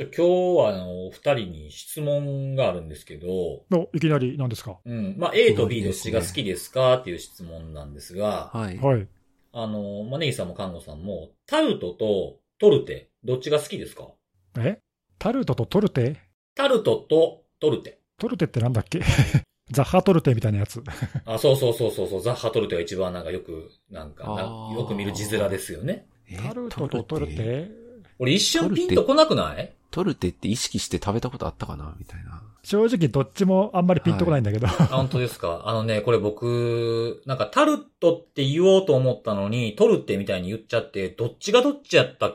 ちょ今日はあの、お二人に質問があるんですけど、のいきなり何ですか？うん。まあ、A と B どっちが好きですかっていう質問なんですが、はい。はい。あの、まあ、ネギさんもカンゴさんも、タルトとトルテ、どっちが好きですか？え？タルトとトルテ？タルトとトルテ。トルテってなんだっけ？ザッハトルテみたいなやつ。あ、そうそうそうそうそう、ザッハトルテが一番なんかよく、なんかよく見る字面ですよね。え？タルトとトルテ？俺一瞬ピンとこなくない？トルテって意識して食べたことあったかな？みたいな。正直どっちもあんまりピンとこないんだけど。あ本当ですか？あのね、これ僕、なんかタルトって言おうと思ったのに、トルテみたいに言っちゃって、どっちがどっちやった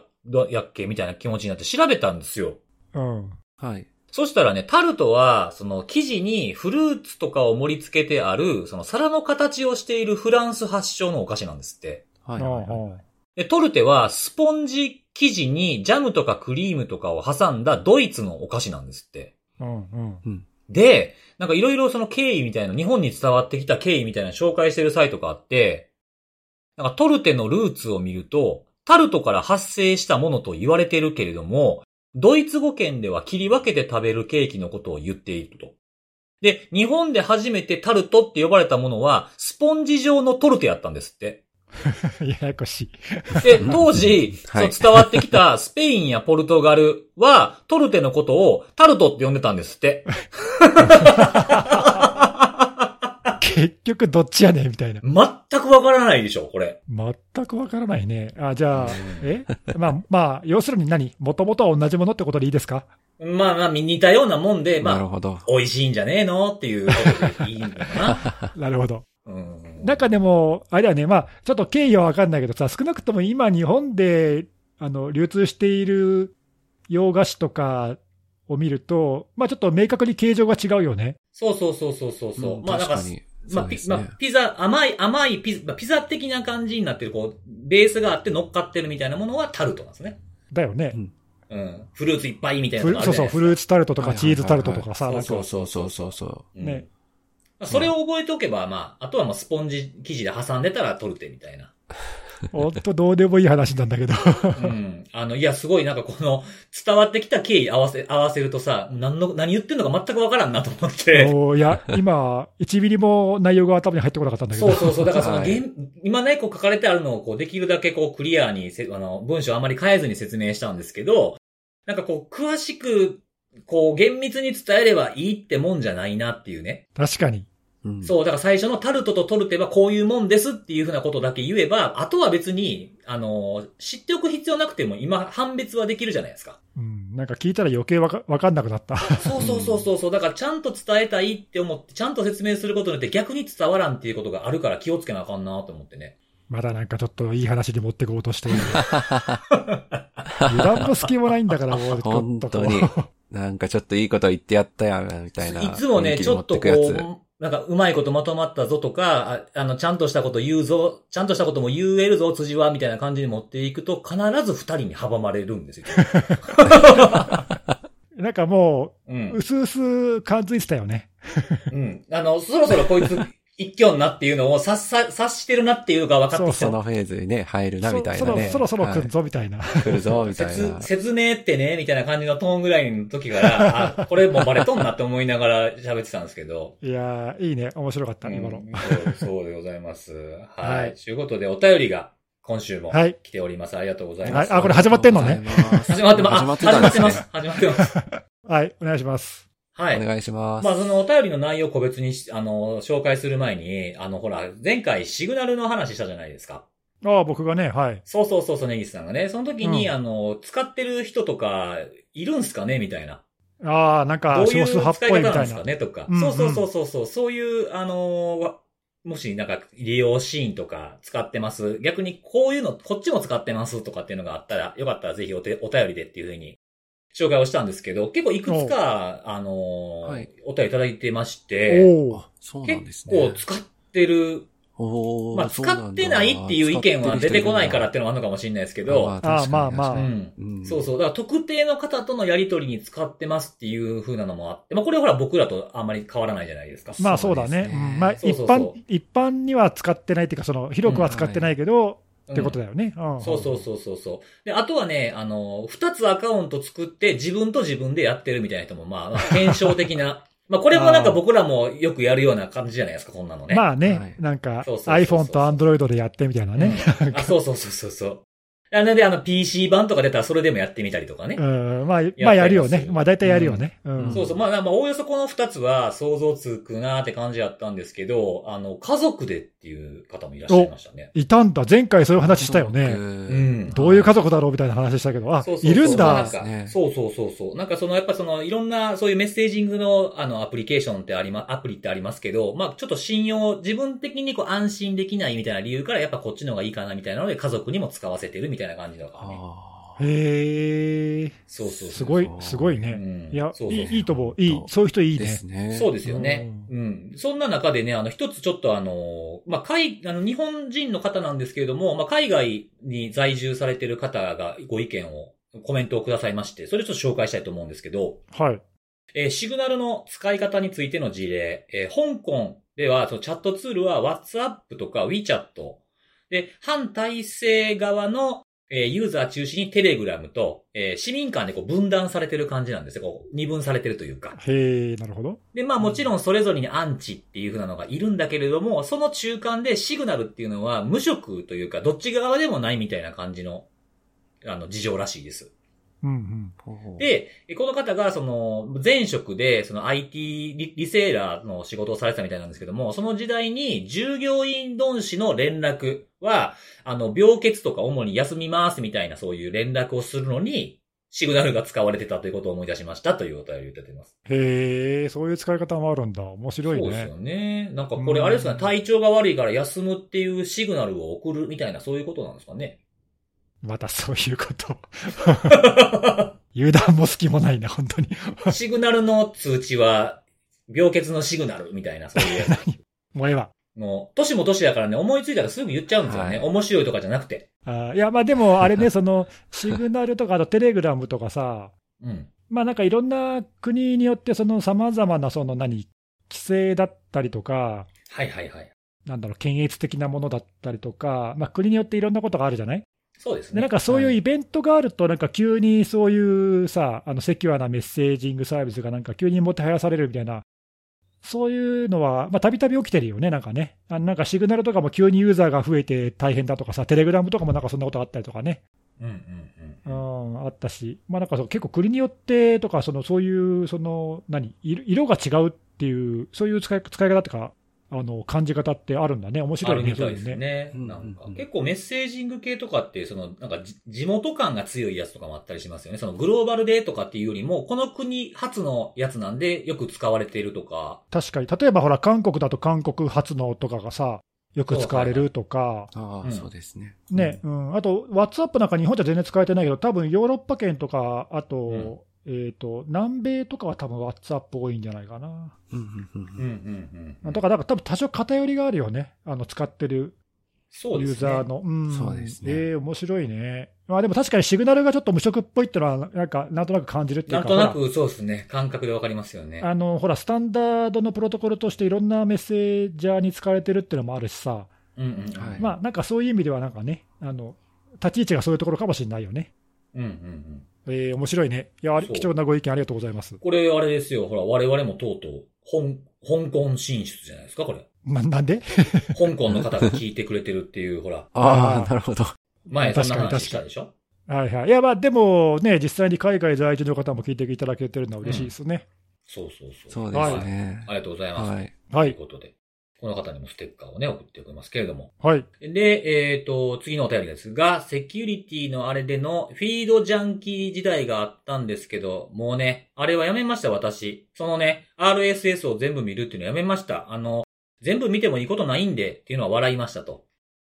やっけ？みたいな気持ちになって調べたんですよ。うん。はい。そしたらね、タルトは、その生地にフルーツとかを盛り付けてある、その皿の形をしているフランス発祥のお菓子なんですって。はいはいはい。で、トルテはスポンジ生地にジャムとかクリームとかを挟んだドイツのお菓子なんですって。うんうん。で、なんかいろいろその経緯みたいな、日本に伝わってきた経緯みたいな紹介してるサイトがあって、なんかトルテのルーツを見ると、タルトから発生したものと言われてるけれども、ドイツ語圏では切り分けて食べるケーキのことを言っていると。で、日本で初めてタルトって呼ばれたものは、スポンジ状のトルテやったんですって。ややこしい。で、当時、はいそう伝わってきたスペインやポルトガルは、トルテのことをタルトって呼んでたんですって。結局どっちやねんみたいな。全くわからないでしょ、これ。全くわからないね。あ、じゃあうん、え？まあ、まあ、要するに何？もともとは同じものってことでいいですか？まあまあ、似たようなもんで、まあ、なるほど。美味しいんじゃねえの？っていうことでいいのかな。なるほど。うん。なんかでも、あれだよね、まあ、ちょっと経緯はわかんないけどさ、少なくとも今日本で、あの、流通している洋菓子とかを見ると、まあちょっと明確に形状が違うよね。そうそうそうそうそうそう。んまあなんか確かに。まあ、ピまあそうですね。ピザ、甘い、甘いピザ、まあピザ的な感じになってる、こう、ベースがあって乗っかってるみたいなものはタルトなんですね。だよね。うん。フルーツいっぱいみたいなそうそう。フルーツタルトとかチーズタルトとかさ、そうそうそうそうそう。うんね。まあそれを覚えておけば、まあ、あとはまあスポンジ生地で挟んでたらトルテみたいな。ほんとどうでもいい話なんだけど。うん。あの、いや、すごいなんかこの、伝わってきた経緯合わせ、合わせるとさ、何の、何言ってんのか全くわからんなと思って。おーいや、今、1ミリも内容が頭に入ってこなかったんだけど。そうそうそう。だからその、はい現今ね、こう書かれてあるのを、こう、できるだけこう、クリアにせ、あの、文章あまり変えずに説明したんですけど、なんかこう、詳しく、こう、厳密に伝えればいいってもんじゃないなっていうね。確かに。うんそう、だから最初のタルトとトルテはこういうもんですっていうふうなことだけ言えば、あとは別に、あの、知っておく必要なくても今、判別はできるじゃないですか。うん。なんか聞いたら余計わかわかんなくなった。そうそうそうそうそう。だからちゃんと伝えたいって思って、ちゃんと説明することによって逆に伝わらんっていうことがあるから気をつけなあかんなと思ってね。まだなんかちょっといい話に持ってこうとしている。油断の隙もないんだから、もう。本当になんかちょっといいこと言ってやったやん、みたいな。いつもね、ちょっとこで持てくやつう、なんかうまいことまとまったぞとか、ああの、ちゃんとしたこと言うぞ、ちゃんとしたことも言えるぞ、辻は、みたいな感じに持っていくと、必ず二人に阻まれるんですよ。なんかもうう、ん。うすうす感づいてたよね。うん。あの、そろそろこいつ、一挙なっていうのを察さ、察してるなっていうのが分かってきた。そのフェーズにね、入るな、みたいなね。そそろそろ来はいるぞ、みたいな。来るぞ、みたい説な。説明ってね、みたいな感じのトーンぐらいの時から、あ、これもうバレとんなって思いながら喋ってたんですけど。いやー、いいね。面白かったね、今の。うんそうそうでございます。は。はいいということで、お便りが今週もはい来ております。ありがとうございます。はいあこれ始まってんのね始まってます。始まってます。始まってます。はい、お願いします。はい。お願いします。まあ、そのお便りの内容を個別にし、あの、紹介する前に、あの、ほら、前回シグナルの話したじゃないですか。ああ、僕がね、はい。そうそうそうそう、ネギスさんがね。その時に、うんあの、使ってる人とか、いるんすかね？みたいな。ああ、なんかどういう少数派っ使いぽいみたいな方なんですか。ね？とか。うんそうそうそうそうそう。そういう、あのーもしなんか利用シーンとか使ってます。逆にこういうの、こっちも使ってますとかっていうのがあったら、よかったらぜひお手お便りでっていうふうに紹介をしたんですけど、結構いくつか、あのーはい。お便りいただいてまして、おおあ、そうなんです結ね。構使ってる、まあ使ってないっていう意見は出てこないからっていうのもあるのかもしれないですけど、あ確かにあまあまあ。うん。うん。そうそう。だから特定の方とのやりとりに使ってますっていう風なのもあって、まあこれはほら僕らとあんまり変わらないじゃないですか。まあそうだね。ね。うん。まあ一般、一般には使ってないっていうか、その、広くは使ってないけど、ってことだよね。うんそうそうそうそうそう。で、あとはね、あの、二つアカウント作って自分と自分でやってるみたいな人も、まあ、まあ検証的な。まあ、これもなんか僕らもよくやるような感じじゃないですか、こんなのね。まあね、はいなんか iPhone と Android でやってみたいなね。うんあ、そうそうそうそうそう。なので、あの、PC 版とか出たらそれでもやってみたりとかね。うん、まあ、まあやるよね。まあ大体やるよね。うん。そうそう。まあ、まあ、おおよそこの二つは想像つくなーって感じやったんですけど、あの、家族でっていう方もいらっしゃいましたね。いたんだ。前回そういう話したようね。んどういう家族だろうみたいな話したけど、あ、そうそうそういるんだまあなん。かねそうそうそうそう。なんかその、やっぱその、いろんな、そういうメッセージングの、あの、アプリケーションってありま、アプリってありますけど、まあちょっと信用、自分的にこう安心できないみたいな理由から、やっぱこっちの方がいいかなみたいなので、家族にも使わせてるみたいな感じだからね。あへえ。そうそうそう。すごい、すごいうね。んいや、そうそういいいいと思う。いい。そういう人いいーでね。すね。そうですよね。うん。そんな中でね、あの、一つちょっとあの、まあ、海、あの、日本人の方なんですけれども、まあ、海外に在住されてる方がご意見を、コメントをくださいまして、それをちょっと紹介したいと思うんですけど、はい。えーシグナルの使い方についての事例、えー香港では、そのチャットツールは WhatsApp とか WeChat。で、反体制側の、えーユーザー中心に Telegram と、えー市民間でこう分断されてる感じなんですよ。こう二分されてるというか。へえ、なるほど。で、まあもちろんそれぞれにアンチっていう風なのがいるんだけれども、その中間でシグナルっていうのは無色というか、どっち側でもないみたいな感じの、あの、事情らしいです。で、この方が、その、前職で、その IT リリセーラーの仕事をされてたみたいなんですけども、その時代に従業員同士の連絡は、あの、病欠とか主に休みますみたいなそういう連絡をするのに、シグナルが使われてたということを思い出しましたというお便りをいただいてます。へえ、そういう使い方もあるんだ。面白いねそうですよ。ね。なんかこれうんあれですかね、体調が悪いから休むっていうシグナルを送るみたいなそういうことなんですかね。またそういうこと。油断も隙もないな、本当に。シグナルの通知は、病欠のシグナルみたいな、そういう。もうええわ。もう、年も年だからね、思いついたらすぐ言っちゃうんですよね。はい面白いとかじゃなくて。あーいや、まあでも、あれね、その、シグナルとか、あとテレグラムとかさ、うん。まあなんかいろんな国によって、その様々な、その何、規制だったりとか、はいはいはい。なんだろう、検閲的なものだったりとか、まあ国によっていろんなことがあるじゃない？で、そうですね。なんかそういうはいイベントがあると、なんか急にそういうさ、あのセキュアなメッセージングサービスがなんか急にもてはやされるみたいな、そういうのは、まあたびたび起きてるよね、なんかね。あのなんかシグナルとかも急にユーザーが増えて大変だとかさ、テレグラムとかもなんかそんなことあったりとかね。うんうんううん。ん、あったし、まあなんかそう結構国によってとか、そのそういう、その何、色色が違うっていう、そういう使い使い方っていうか、あの感じ方ってあるんだね、面あ白いね、るみたいですね。なんか。うん結構メッセージング系とかって、その、なんかじ地元感が強いやつとかもあったりしますよね。そのグローバルでとかっていうよりも、この国初のやつなんでよく使われているとか。確かに、例えばほら、韓国だと韓国発のとかがさ、よく使われるとか、ああ、うん。そうですね。ね、うん、あと、WhatsApp なんか日本じゃ全然使えてないけど、多分ヨーロッパ圏とか、あと、えっ、と、南米とかは多分 WhatsApp 多いんじゃないかな。うんうんうんうんうんうん。だから、なんか多分多少偏りがあるよね、あの使ってるユそうですね。ーザーの。うん、そうですねええ面白いね。まあでも確かにシグナルがちょっと無色っぽいってのは、なんか、なんとなく感じるっていうか、なんとなくそうですね。感覚でわかりますよね。あの、ほら、スタンダードのプロトコルとしていろんなメッセージャーに使われてるっていうのもあるしさ、うんうんうん。はいまあなんかそういう意味ではなんかね、あの、立ち位置がそういうところかもしれないよね。うんうんうん。えー面白いね。いや、貴重なご意見ありがとうございます。これ、あれですよ。ほら、我々もとうとう、香香港進出じゃないですか、これ。ま、なんで？香港の方が聞いてくれてるっていう、ほら、ああなるほど。前そんな確かに話したでしょ？はいはい。いや、まあでもね、実際に海外在住の方も聞いていただけてるのは嬉しいですね。そうそうそう。そうですね。ありがとうございます。はい。はい。ということで、この方にもステッカーをね、送っておきますけれども。はい。で、えっ、と、次のお便りですが、セキュリティのあれでのフィードジャンキー時代があったんですけど、もうね、あれはやめました、私。そのね、RSS を全部見るっていうのやめました。あの、全部見てもいいことないんでっていうのは笑いましたと。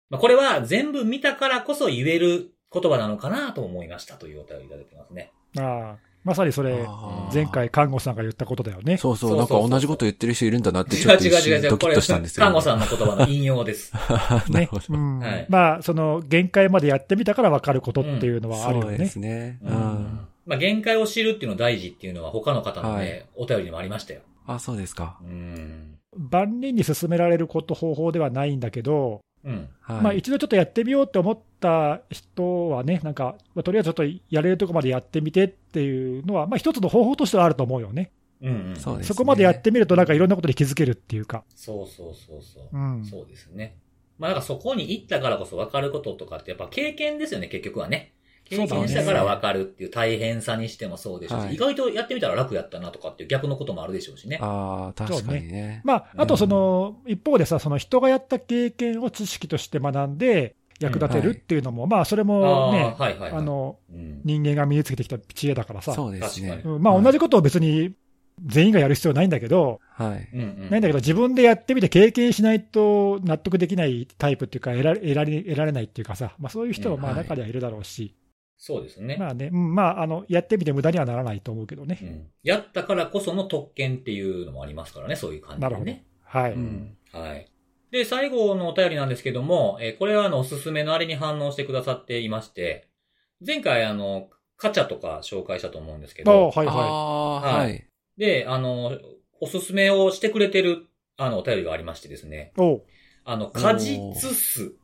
まあ、これは全部見たからこそ言える言葉なのかなと思いましたというお便りいただいてますね。ああ、まさにそれ、前回、看護さんが言ったことだよね。そうそう、なんか同じこと言ってる人いるんだなって違ちょっと一う違う違う違う。瞬ドキッこれ、としたんですよ。看護さんの言葉の引用です。なるねほど。うんはいまあ、その限界までやってみたから分かることっていうのはあるよね。そうですね。ううんん。まあ、限界を知るっていうの大事っていうのは他の方のね、はいお便りにもありましたよ。あ、そうですか。うん。万人に勧められること方法ではないんだけど、うん。はい。まあ一度ちょっとやってみようと思った人はね、なんか、まあとりあえずちょっとやれるとこまでやってみてっていうのは、まあ一つの方法としてはあると思うよね。うん、うん。そうですねそこまでやってみると、なんかいろんなことに気づけるっていうか。そうそうそうそう。うん。そうですね。まあなんかそこに行ったからこそ分かることとかってやっぱ経験ですよね、結局はね。経そうだね験したから分かるっていう大変さにしてもそうでしょうし、はい。意外とやってみたら楽やったなとかっていう逆のこともあるでしょうしね。ああ、確かにね。まあ、あとその、一方でさ、その人がやった経験を知識として学んで役立てるっていうのも、まあそれもね、あーはいはいはい。あの、うん、人間が身につけてきた知恵だからさ。そうですね。まあ同じことを別に全員がやる必要ないんだけど、はい。ないんだけど、自分でやってみて経験しないと納得できないタイプっていうか、得られ得られ得られないっていうかさ、まあ、そういう人はまあ中にはいるだろうし、そうですね。まあね、うんまああの、やってみて無駄にはならないと思うけどね。うん、やったからこその特権っていうのもありますからね、そういう感じでなるほどね。。はい。うんはい。で、最後のお便りなんですけども、えーこれはあの、おすすめのあれに反応してくださっていまして、前回あの、カチャとか紹介したと思うんですけあど、はいはああ、ははいい。で、あの、おすすめをしてくれてる、あの、お便りがありましてですね、い。おうあの、果実酢、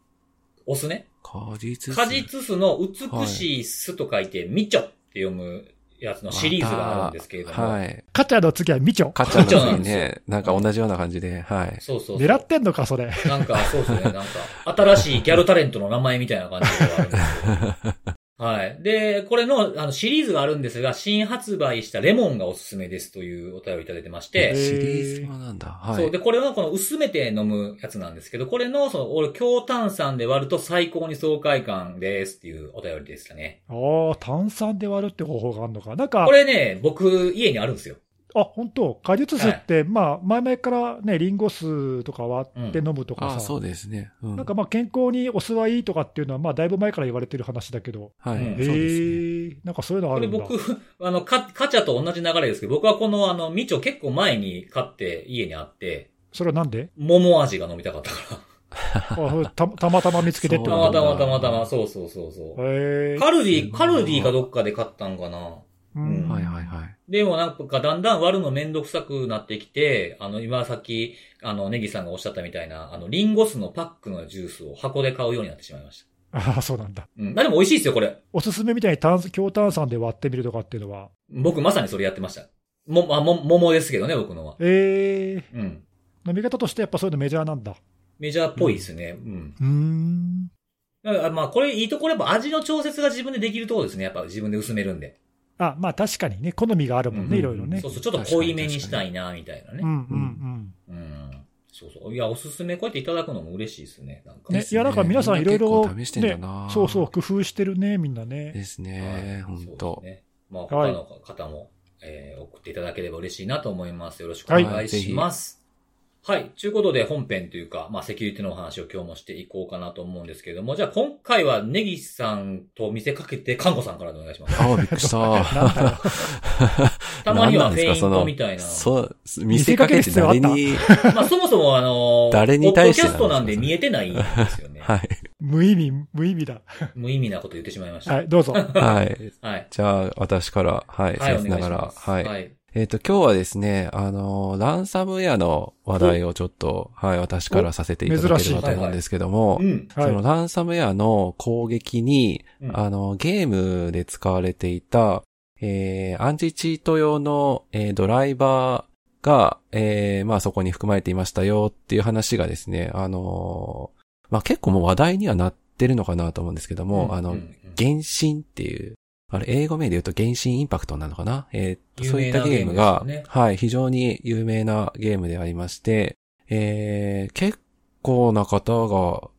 お酢ね。果実酢果実酢の美しい酢と書いて、みちょって読むやつのシリーズがあるんですけれども、はい。カチャの次はみちょ。カチャの次ね、なんか同じような感じで、はい。そうそうそう。狙ってんのか、それ。なんか、そうですね。なんか、新しいギャルタレントの名前みたいな感じではあるんですけど。はい。で、これの、あの、シリーズがあるんですが、新発売したレモンがおすすめですというお便りいただいてまして、シリーズもなんだ。はい。そう。で、これはこの薄めて飲むやつなんですけど、これの、その、俺、強炭酸で割ると最高に爽快感ですっていうお便りでしたね。ああ、炭酸で割るって方法があるのか。なんかこ、れね、僕、家にあるんですよ。あ、本当果実酢って、まあ、前々からね、リンゴ酢とか割って飲むとかさ、ああ、そうですね。うん。なんかまあ健康にお酢はいいとかっていうのは、まあ、だいぶ前から言われてる話だけど、はい。へえ、なんかそういうのあこれるんだ。僕、あの、カカチャと同じ流れですけど、僕はこの、あの、みちょ結構前に買って家にあって、それはなんで？桃味が飲みたかったから。あたたまたま見つけてってたことまたまたまたま、そうそうそうそう。カルディ、カルディかどっかで買ったんかな。うんはいはいはい。でもなんかだんだん割るのめんどくさくなってきて、あの、今さっき、あの、ネギさんがおっしゃったみたいな、あの、リンゴ酢のパックのジュースを箱で買うようになってしまいました。ああ、そうなんだ。うん。あでも美味しいですよ、これ。おすすめみたいに炭強炭酸で割ってみるとかっていうのは？僕まさにそれやってました。も、あ、も、桃ですけどね、僕のは。ええうん。飲み方としてやっぱそういうのメジャーなんだ。メジャーっぽいですね。うん。うーん。だからまあ、これいいところやっぱ味の調節が自分でできるところですね。やっぱ自分で薄めるんで。あ、まあ確かにね、好みがあるもんね、うんいろいろねそう。そう、ちょっと濃いめにしたいな、みたいなね。うんうんうん。そうそう。いや、おすすめこうやっていただくのも嬉しいですね。なんか。うん。ねいや、なんか皆さんいろいろ、試してんだなね、そうそう、工夫してるね、みんなね。ですはいね。本そう当ね。まあ、はい他の方も、えー送っていただければ嬉しいなと思います。よろしくお願いします。はい。ということで本編というか、まあ、セキュリティのお話を今日もしていこうかなと思うんですけれども、じゃあ今回はネギさんと見せかけて、カンコさんからでお願いします。ああ、びっくりした。たまにはフェイントみたいな。そう、見せかけて誰に、まあ、そもそもあのー誰に対してポッドキャストなんで見えてないんですよね。はい。無意味、無意味だ。無意味なこと言ってしまいました。はい、どうぞ。はい。はい。じゃあ、私から、はい、はい、おせ願いしながら、ます。はい。はい。えっ、と、今日はですね、あの、ランサムウェアの話題をちょっと、はい、私からさせていただければと思うんですけども、うん。はい。そのランサムウェアの攻撃に、うん。あの、ゲームで使われていた、えー、アンチチート用の、えードライバーが、えー、まあそこに含まれていましたよっていう話がですね、あのーまあ結構もう話題にはなってるのかなと思うんですけども、あの、うんうん。原神っていう、あれ、英語名で言うと原神インパクトなのかな？えーっと、有そういったゲームが、ねはい、非常に有名なゲームでありまして、えー、結構な方が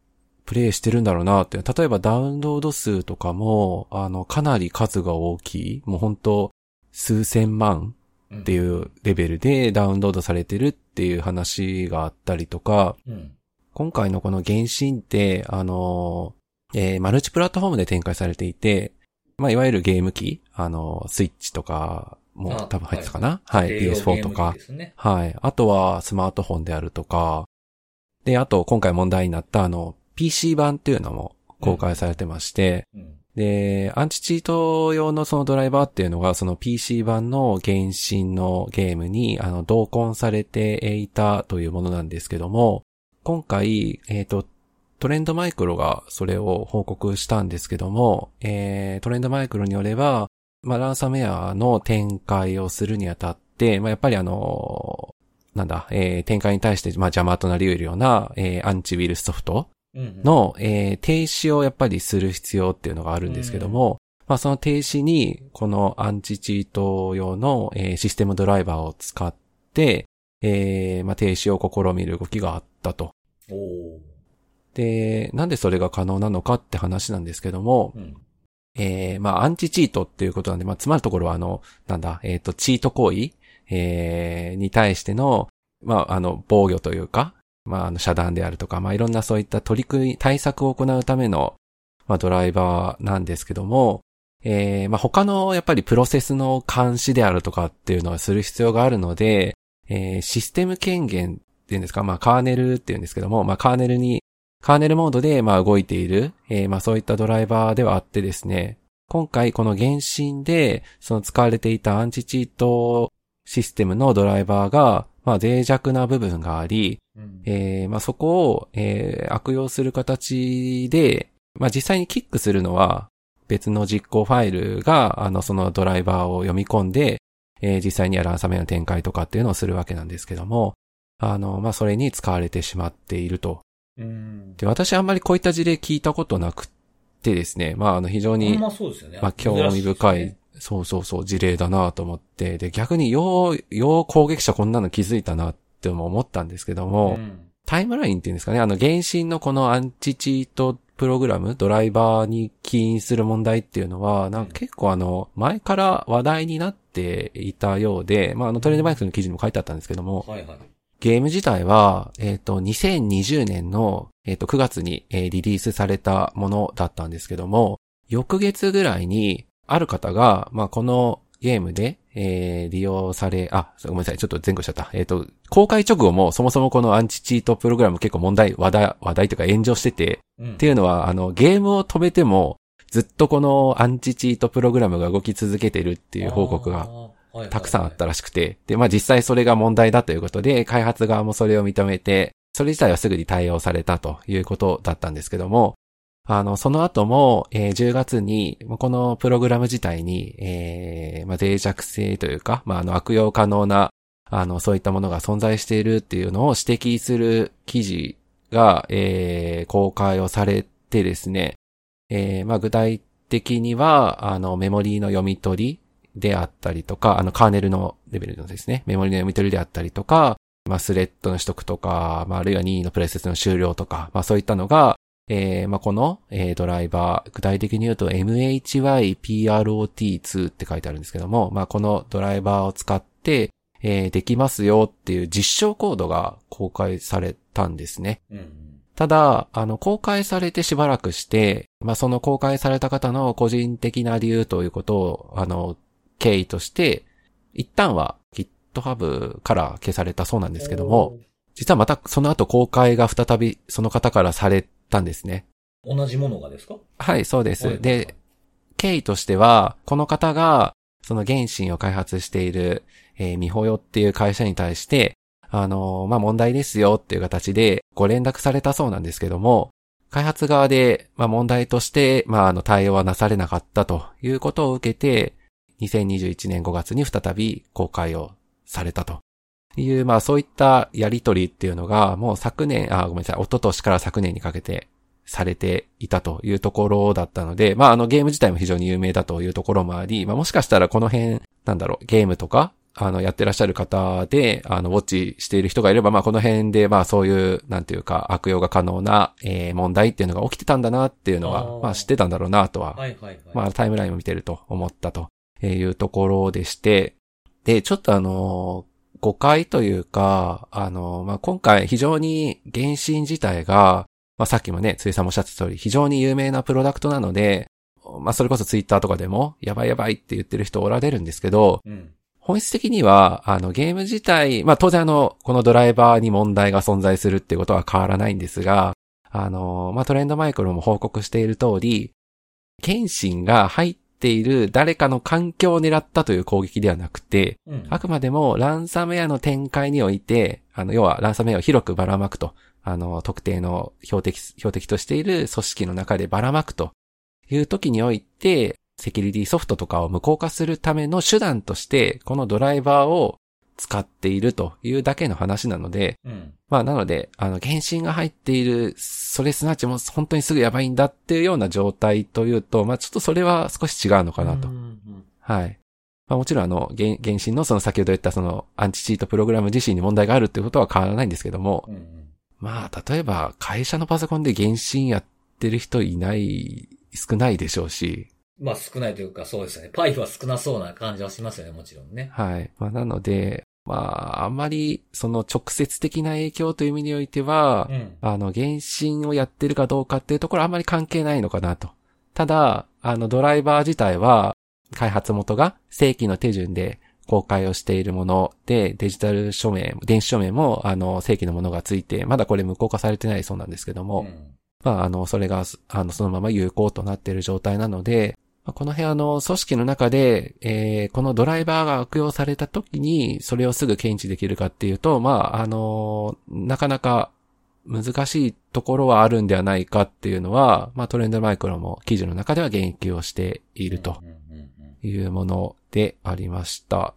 プレイしてるんだろうなって。例えばダウンロード数とかも、あの、かなり数が大きい。もう本当数千万うんっていうレベルでダウンロードされてるっていう話があったりとか、うん。今回のこの原神って、あの、えーマルチプラットフォームで展開されていて、まあ、いわゆるゲーム機、あの、スイッチとかもあ多分入ってたかな？はい、低用 PS4 とか。ね。はい。あとはスマートフォンであるとか、で、あと今回問題になったあの、PC 版っていうのも公開されてまして、うん。で、アンチチート用のそのドライバーっていうのが、その PC 版の原神のゲームに、あの、同梱されていたというものなんですけども、今回、えっ、と、トレンドマイクロがそれを報告したんですけども、えー、トレンドマイクロによれば、まあ、ランサムウェアの展開をするにあたって、まあ、やっぱりあの、なんだ、えー、展開に対して、まあ、邪魔となり得るような、えー、アンチウイルスソフトの、うんうん、えー、停止をやっぱりする必要っていうのがあるんですけども、うん、まあ、その停止に、このアンチチート用の、えー、システムドライバーを使って、えー、まあ、停止を試みる動きがあったと。で、なんでそれが可能なのかって話なんですけども、うん、えー、まあ、アンチチートっていうことなんで、まあ、つまるところは、あの、なんだ、えっ、ー、と、チート行為、えー、に対しての、まあ、あの、防御というか、まあ、あの、遮断であるとか、まあ、いろんなそういった取り組み、対策を行うための、まあ、ドライバーなんですけども、えー、まあ、他の、やっぱりプロセスの監視であるとかっていうのはする必要があるので、えー、システム権限っていうんですか、まあ、カーネルっていうんですけども、まあ、カーネルにカーネルモードで、まあ、動いている、えー、まあ、そういったドライバーではあってですね、今回この原神で、その使われていたアンチチートシステムのドライバーが、まあ、脆弱な部分があり、うん、えー、まあ、そこを、えー、悪用する形で、まあ、実際にキックするのは、別の実行ファイルが、あの、そのドライバーを読み込んで、えー、実際にはランサムウェアの展開とかっていうのをするわけなんですけども、あの、まあ、それに使われてしまっているとで、私あんまりこういった事例聞いたことなくてですね、まあ、あの、非常に、まあそうですよね。まあ、興味深い、ね、そうそうそう、事例だなと思って、で、逆に、よう、よう攻撃者こんなの気づいたなって思ったんですけども、うん、タイムラインっていうんですかね、あの、原神のこのアンチチートプログラム、ドライバーに起因する問題っていうのは、なんか結構あの、前から話題になっていたようで、まあ、あの、トレンドバイクの記事にも書いてあったんですけども、はいはい。ゲーム自体は、えっ、ー、と、2020年の、えっ、ー、と、9月に、えー、リリースされたものだったんですけども、翌月ぐらいに、ある方が、まあ、このゲームで、えー、利用され、あ、ごめんなさい、ちょっと前後しちゃった。えっ、ー、と、公開直後もそもそもこのアンチチートプログラム結構問題、話題、話題とか炎上してて、うん、っていうのは、あの、ゲームを止めても、ずっとこのアンチチートプログラムが動き続けてるっていう報告がたくさんあったらしくて、で、まあ実際それが問題だということで、開発側もそれを認めて、それ自体はすぐに対応されたということだったんですけども、あの、その後も、えー、10月に、このプログラム自体に、えー、まあ、脆弱性というか、まあ、あの、悪用可能な、あの、そういったものが存在しているっていうのを指摘する記事が、えー、公開をされてですね、えー、まあ、具体的には、あの、メモリーの読み取り、であったりとか、あの、カーネルのレベルのですね、メモリの読み取りであったりとか、まあ、スレッドの取得とか、まあ、あるいは任意のプレセスの終了とか、まあ、そういったのが、えー、まあ、この、えー、ドライバー、具体的に言うと MHYPROT2 って書いてあるんですけども、まあ、このドライバーを使って、えー、できますよっていう実証コードが公開されたんですね。うんただ、あの、公開されてしばらくして、まあ、その公開された方の個人的な理由ということを、あの、経緯として、一旦は GitHub から消されたそうなんですけども、実はまたその後公開が再びその方からされたんですね。同じものがですか？はい、そうです。で、経緯としては、この方が、その原神を開発している、えー、ミホヨっていう会社に対して、あのー、まあ、問題ですよっていう形でご連絡されたそうなんですけども、開発側で、まあ、問題として、まあ、あの、対応はなされなかったということを受けて、2021年5月に再び公開をされたと。いう、まあそういったやりとりっていうのがもう昨年、あ、ごめんなさい、一昨年から昨年にかけてされていたというところだったので、まああのゲーム自体も非常に有名だというところもあり、まあもしかしたらこの辺、なんだろう、ゲームとか、あの、やってらっしゃる方で、あの、ウォッチしている人がいれば、まあ、この辺で、まあ、そういう、なんていうか、悪用が可能な、えー、問題っていうのが起きてたんだなっていうのは、まあ、知ってたんだろうなとは、はいはいはい、まあ、タイムラインを見てると思ったというところでして、で、ちょっとあの、誤解というか、あの、まあ、今回非常に原神自体が、まあ、さっきもね、ついさんもおっしゃった通り、非常に有名なプロダクトなので、まあ、それこそツイッターとかでも、やばいやばいって言ってる人おられるんですけど、うん、本質的には、あの、ゲーム自体、まあ、当然あの、このドライバーに問題が存在するってことは変わらないんですが、あの、まあ、トレンドマイクロも報告している通り、剣心が入っている誰かの環境を狙ったという攻撃ではなくて、うん、あくまでもランサムウェアの展開において、あの、要はランサムウェアを広くばらまくと。あの、特定の標的、標的としている組織の中でばらまくという時において、セキュリティソフトとかを無効化するための手段として、このドライバーを使っているというだけの話なので、うん、まあなので、あの、原神が入っている、それすなわちもう本当にすぐやばいんだっていうような状態というと、まあちょっとそれは少し違うのかなと。はい。まあもちろんあの、原原神のその先ほど言ったそのアンチチートプログラム自身に問題があるっていうことは変わらないんですけども、うんうん、まあ例えば会社のパソコンで原神やってる人いない、少ないでしょうし、まあ少ないというかそうですよね。パイは少なそうな感じはしますよね、もちろんね。はい。まあなので、まあ、あんまり、その直接的な影響という意味においては、うん、あの、原神をやってるかどうかっていうところはあんまり関係ないのかなと。ただ、あの、ドライバー自体は、開発元が正規の手順で公開をしているもので、デジタル署名、電子署名も、あの、正規のものがついて、まだこれ無効化されてないそうなんですけども、うん、まあ、あの、それが、あの、そのまま有効となっている状態なので、この辺あの、組織の中で、えー、このドライバーが悪用された時に、それをすぐ検知できるかっていうと、まあ、あの、なかなか難しいところはあるんではないかっていうのは、まあ、トレンドマイクロも記事の中では言及をしているというものでありました。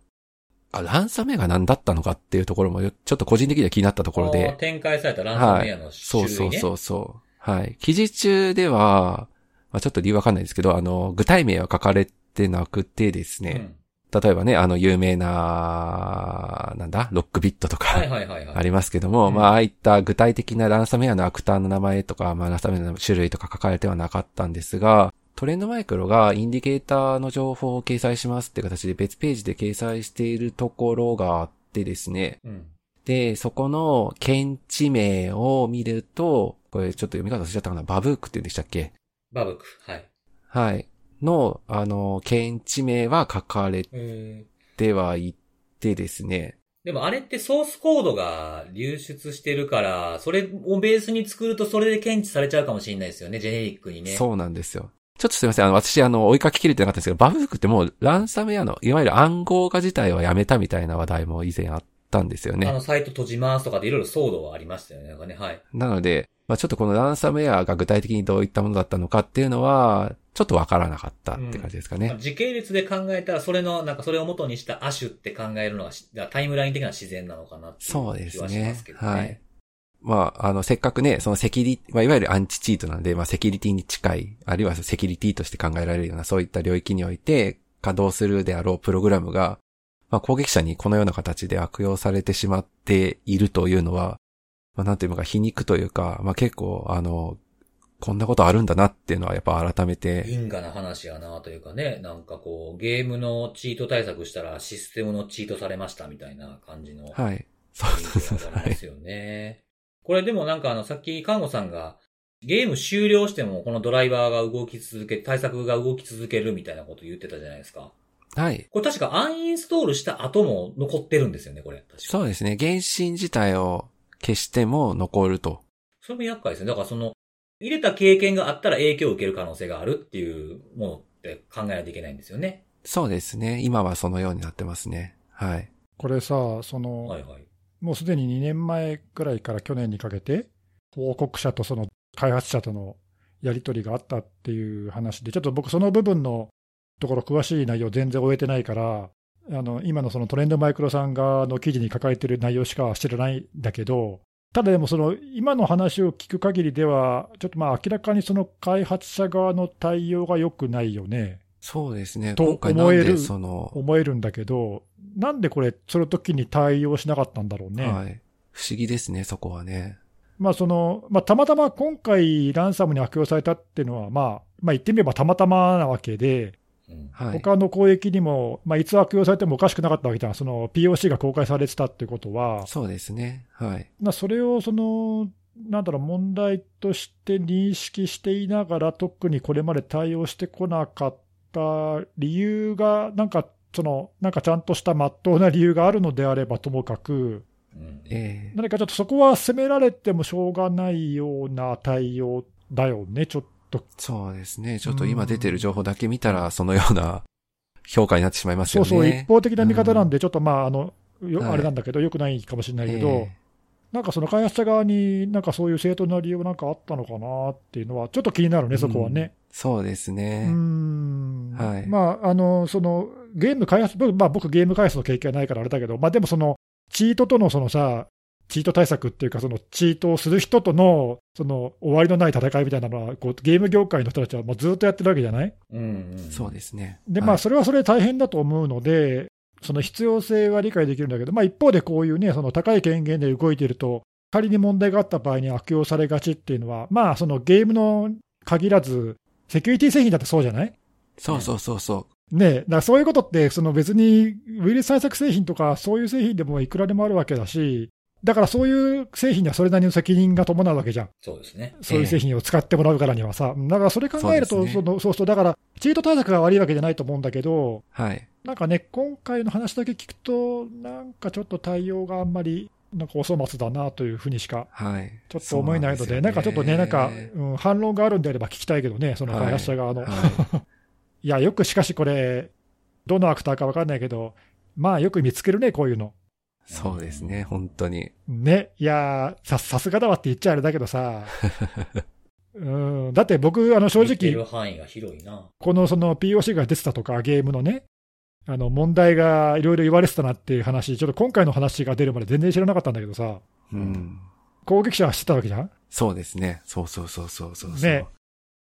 あ、ランサムウェアが何だったのかっていうところも、ちょっと個人的には気になったところで。展開されたランサムウェアの種類、ね、はい、そうそうそうそう。はい。記事中では、まあ、ちょっと理由わかんないですけど、あの、具体名は書かれてなくてですね、うん、例えばね、あの、有名な、なんだ、ロックビットとか、ありますけども、まあ、ああいった具体的なランサムウェアのアクターの名前とか、まあ、ランサムウェアの種類とか書かれてはなかったんですが、トレンドマイクロがインディケーターの情報を掲載しますって形で別ページで掲載しているところがあってですね、うん、で、そこの検知名を見ると、これちょっと読み方忘れちゃったかな、バブークって言うんでしたっけ？バブク、はい。はい。の、あの、検知名は書かれてはいてですね。でもあれってソースコードが流出してるから、それをベースに作るとそれで検知されちゃうかもしれないですよね、ジェネリックにね。そうなんですよ。ちょっとすいません。あの、私、あの、追いかけきれてなかったんですけど、バブクってもう、ランサムウェアの、いわゆる暗号化自体はやめたみたいな話題も以前あったんですよね。あの、サイト閉じますとかでいろいろ騒動はありましたよね。なんかね、はい。なので、まあちょっとこのランサムウェアが具体的にどういったものだったのかっていうのは、ちょっとわからなかったって感じですかね、うん、時系列で考えたら、それの、なんかそれを元にした亜種って考えるのが、タイムライン的な自然なのかなって気はしますけどね。そうですね。はい。まあ、あの、せっかくね、そのセキュリまあ、いわゆるアンチチートなんで、まあ、セキュリティに近い、あるいはセキュリティとして考えられるような、そういった領域において、稼働するであろうプログラムが、まあ、攻撃者にこのような形で悪用されてしまっているというのは、まあ、なんていうのか皮肉というか、まあ、結構、あの、こんなことあるんだなっていうのはやっぱ改めて。因果な話やなというかね、なんかこう、ゲームのチート対策したらシステムのチートされましたみたいな感じの。はい。そうそうそう。ですよね。これでもなんかあの、さっき看護さんが、ゲーム終了してもこのドライバーが動き続け、対策が動き続けるみたいなこと言ってたじゃないですか。はい。これ確かアンインストールした後も残ってるんですよね、これ。そうですね。原神自体を消しても残ると。それも厄介ですね。だからその、入れた経験があったら影響を受ける可能性があるっていうものって考えないといけないんですよね。そうですね。今はそのようになってますね。はい。これさ、その、はいはい、もうすでに2年前くらいから去年にかけて、報告者とその開発者とのやり取りがあったっていう話で、ちょっと僕その部分のところ詳しい内容全然終えてないから、あの今のそのトレンドマイクロさん側の記事に書かれてる内容しか知らないんだけど、ただでもその今の話を聞く限りでは、ちょっとまあ明らかにその開発者側の対応が良くないよね。そうですね。と思える、思えるんだけど、なんでこれ、その時に対応しなかったんだろうね。はい。不思議ですね、そこはね。まあその、まあたまたま今回ランサムに悪用されたっていうのは、まあ、まあ言ってみればたまたまなわけで、はい、他の攻撃にも、まあ、いつ悪用されてもおかしくなかったわけじゃん、その POC が公開されてたっていうことは、そうですね、はい、まあそれをその、なんだろう、問題として認識していながら、特にこれまで対応してこなかった理由が、なんか、そのなんかちゃんとしたまっとうな理由があるのであればともかく、うん。えー、何かちょっとそこは責められてもしょうがないような対応だよね、ちょっと。そうですね。ちょっと今出てる情報だけ見たら、そのような 評価になってしまいますよね。そうそう、一方的な見方なんで、ちょっとまあ、あの、よ、あれなんだけど、良くないかもしれないけど、なんかその開発者側になんかそういう正当な理由なんかあったのかなっていうのは、ちょっと気になるね、そこはね。そうですうね。ん。はいまあ、あの、その、ゲーム開発、僕まあ僕ゲーム開発の経験はないからあれだけど、まあでもその、チートとのそのさ、チート対策っていうか、そのチートをする人との、その終わりのない戦いみたいなのは、こうゲーム業界の人たちはもうずっとやってるわけじゃない？うんうん。そうですね。で、はいまあ、それはそれで大変だと思うので、その必要性は理解できるんだけど、まあ、一方でこういうね、その高い権限で動いていると、仮に問題があった場合に悪用されがちっていうのは、まあ、そのゲームの限らず、セキュリティ製品だってそうじゃない？そうそうそうそねえ、だからそういうことって、その別にウイルス対策製品とか、そういう製品でもいくらでもあるわけだし、だからそういう製品にはそれなりの責任が伴うわけじゃん。そうですね。そういう製品を使ってもらうからにはさ。だからそれ考えると、そねそのそうそう、だから、チート対策が悪いわけじゃないと思うんだけど、う。はい。なんかね、今回の話だけ聞くと、なんかちょっと対応があんまり、なんかお粗末だなというふうにしか、はい。ちょっと思えないので、そうなんかちょっとね、なんか、うん、反論があるんであれば聞きたいけどね、その開発者側の。、は いや、よくしかしこれ、どのアクターか分かんないけど、まあよく見つけるね、こういうの。そうですね、本当に。ね、いやさ、さすがだわって言っちゃあれだけどさ、うん、だって僕、あの正直、る範囲が広いな。このその POC が出てたとか、ゲームのね、あの問題がいろいろ言われてたなっていう話、ちょっと今回の話が出るまで全然知らなかったんだけどさ、うん。攻撃者は知ってたわけじゃん？そうですね。そうそうそうそうそうそう。ね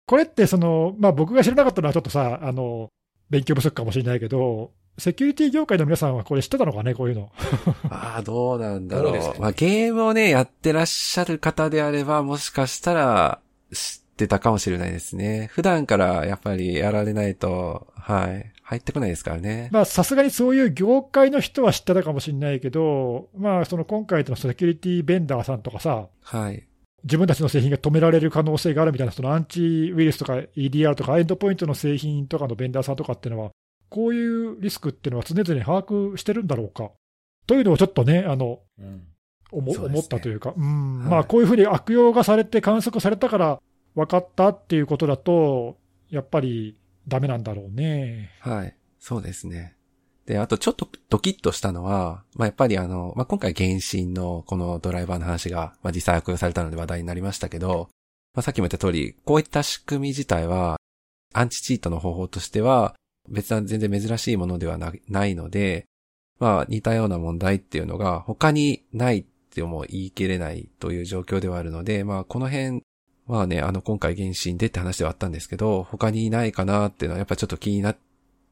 これってその、まあ、僕が知らなかったのはちょっとさ、あの勉強不足かもしれないけど、セキュリティ業界の皆さんはこれ知ってたのかね、こういうの。ああ、どうなんだろう。どうまあ、ゲームをね、やってらっしゃる方であれば、もしかしたら、知ってたかもしれないですね。普段からやっぱりやられないと、はい。入ってこないですからね。まあ、さすがにそういう業界の人は知ってたかもしれないけど、まあ、その今回のセキュリティベンダーさんとかさ、はい。自分たちの製品が止められる可能性があるみたいな、そのアンチウイルスとか EDR とかエンドポイントの製品とかのベンダーさんとかっていうのは、こういうリスクっていうのは常々把握してるんだろうか？というのをちょっとね、あの、うん。思思ったというか、うんはいまあ、こういうふうに悪用がされて観測されたから分かったっていうことだと、やっぱりダメなんだろうね。はい。そうですね。で、あとちょっとドキッとしたのは、まあ、やっぱりあの、まあ、今回原神のこのドライバーの話が、まあ、実際悪用されたので話題になりましたけど、まあ、さっきも言った通り、こういった仕組み自体は、アンチチートの方法としては、別な全然珍しいものではなないので、まあ、似たような問題っていうのが他にないっても言い切れないという状況ではあるので、まあ、この辺、まあね、あの、今回原神でって話ではあったんですけど、他にないかなっていうのはやっぱちょっと気になっ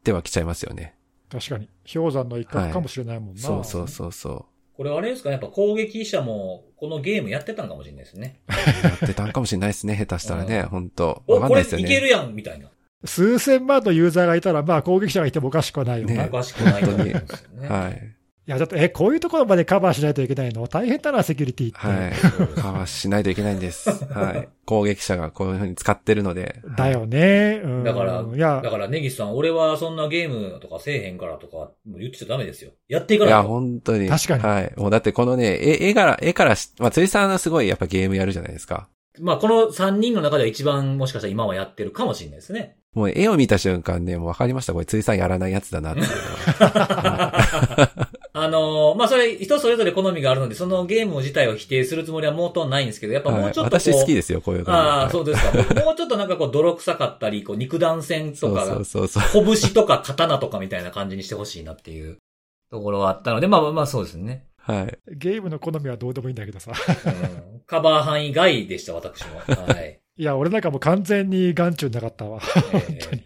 てはきちゃいますよね。確かに。氷山の一角かもしれないもんな。そうそうそうそこれあれですか？ね、やっぱ攻撃者もこのゲームやってたんかもしれないですね。う。やってたんかもしれないですね、下手したらね、うん本当お、わかんこれないですよね。いけるやんみたいな。数千万のユーザーがいたら、まあ、攻撃者がいてもおかしくはないよな。ねおかしくないと思うんですよね。はい。いや、ちょっと、え、こういうところまでカバーしないといけないの？大変だな、セキュリティって。はい。かわしないといけないんです。はい。攻撃者がこういう風に使ってるので。だよね。うん。だからいやだ、から、ネギスさん、俺はそんなゲームとかせえへんからとか、もう言ってちゃダメですよ。やっていかいや、ないと。本当に。確かにはい。もうだってこのね、絵、絵から、絵からし、まあ、釣りさんはすごいやっぱゲームやるじゃないですか。まあ、この3人の中では一番もしかしたら今はやってるかもしれないですね。もう絵を見た瞬間ね、もう分かりました。これ釣りさんやらないやつだなっていうのは。あのーまあ、それ、人それぞれ好みがあるので、そのゲーム自体を否定するつもりはもうとないんですけど、やっぱもはいうちょっとこう、私好きですよ、こういう感じ。ああ、そううですか。もうちょっとなんかこう、泥臭かったり、こう、肉弾戦とかそうそうそう。拳とか刀とかみたいな感じにしてほしいなっていうところはあったので、まあまあまあそうですね。はい。ゲームの好みはどうでもいいんだけどさ。うん、カバー範囲外でした、私も。はい。いや、俺なんかもう完全に眼中なかったわ。本当に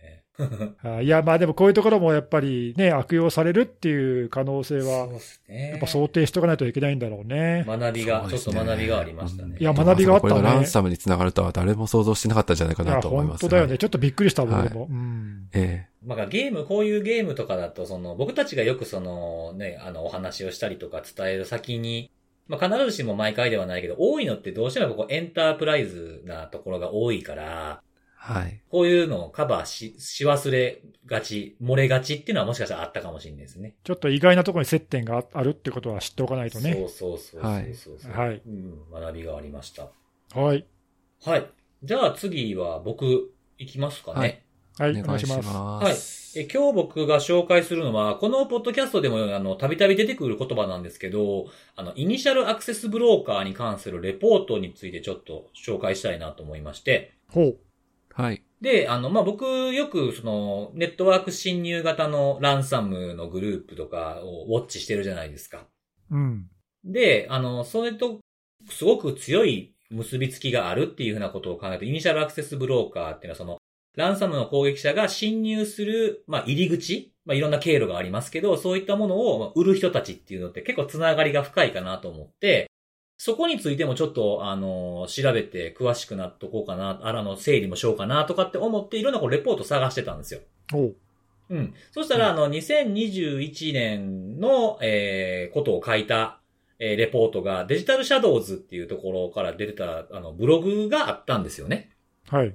あ いや、まあでもこういうところもやっぱりね、悪用されるっていう可能性は。やっぱ想定しとかないといけないんだろうね。学びが、ちょっと学びがありましたね。いや学びがあったねこれがランサムにつながるとは誰も想像してなかったんじゃないかなと思います。本当だよね。はいちょっとびっくりした、僕はいも。うん。えまあゲーム、こういうゲームとかだと、その、僕たちがよくその、ね、あの、お話をしたりとか伝える先に、まあ必ずしも毎回ではないけど、多いのってどうしてもここエンタープライズなところが多いから、えはい。こういうのをカバーし、し忘れがち、漏れがちっていうのはもしかしたらあったかもしれないですね。ちょっと意外なところに接点があるってことは知っておかないとね。そうそうそうそうそうそう、はいうん。学びがありました。はい。はい。じゃあ次は僕、行きますかね。はい、お願いしお願いします。ます。え今日僕が紹介するのは、このポッドキャストでも、あの、たびたび出てくる言葉なんですけど、あの、イニシャルアクセスブローカーに関するレポートについてちょっと紹介したいなと思いまして。ほう。はい。で、あの、まあ、僕、よく、その、ネットワーク侵入型のランサムのグループとかをウォッチしてるじゃないですか。うん。で、あの、それと、すごく強い結びつきがあるっていうふうなことを考えると、イニシャルアクセスブローカーっていうのは、その、ランサムの攻撃者が侵入する、まあ、入り口まあ、いろんな経路がありますけど、そういったものをまあ売る人たちっていうのって結構つながりが深いかなと思って、そこについてもちょっと、あの、調べて詳しくなっとこうかな、あらの整理もしようかなとかって思って、いろんなこうレポート探してたんですよ。ほう。うん。そしたら、あの、2021年の、えー、ことを書いた、えー、レポートが、デジタルシャドウズっていうところから出てた、あの、ブログがあったんですよね。はい。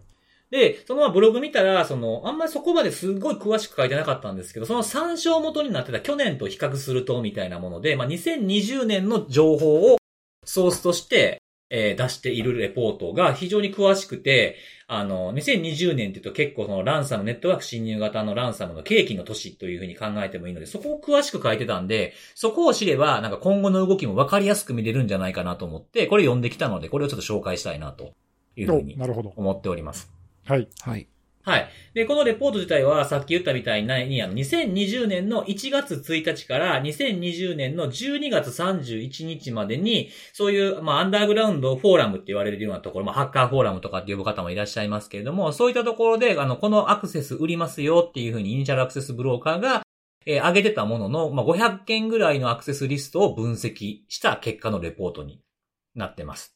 で、そのままブログ見たら、その、あんまりそこまですごい詳しく書いてなかったんですけど、その参照元になってた去年と比較すると、みたいなもので、まあ、2020年の情報をソースとして、えー出しているレポートが非常に詳しくて、あの、2020年って言うと結構そのランサム、ネットワーク侵入型のランサムの契機の年というふうに考えてもいいので、そこを詳しく書いてたんで、そこを知れば、なんか今後の動きも分かりやすく見れるんじゃないかなと思って、これ読んできたので、これをちょっと紹介したいなというふうおに。思っております。はい。はい。はい。で、このレポート自体は、さっき言ったみたいに、あの、2020年の1月1日から2020年の12月31日までに、そういう、まあ、アンダーグラウンドフォーラムって言われるようなところ、まあ、ハッカーフォーラムとかって呼ぶ方もいらっしゃいますけれども、そういったところで、あの、このアクセス売りますよっていうふうにイニシャルアクセスブローカーが、えー上げてたものの、まあ、500件ぐらいのアクセスリストを分析した結果のレポートになってます。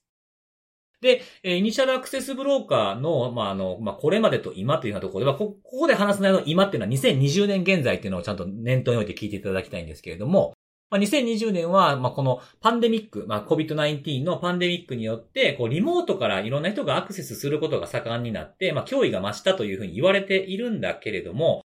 で、えイニシャルアクセスブローカーの、まあ、あの、まあ、これまでと今というようなところでは、こ、ここで話す内容の今っていうのは2020年現在っていうのをちゃんと念頭に置いて聞いていただきたいんですけれども、まあ、2020年は、ま、このパンデミック、まあ、COVID-19 のパンデミックによって、こう、リモートからいろんな人がアクセスすることが盛んになって、まあ、脅威が増したというふうに言われているんだけれども、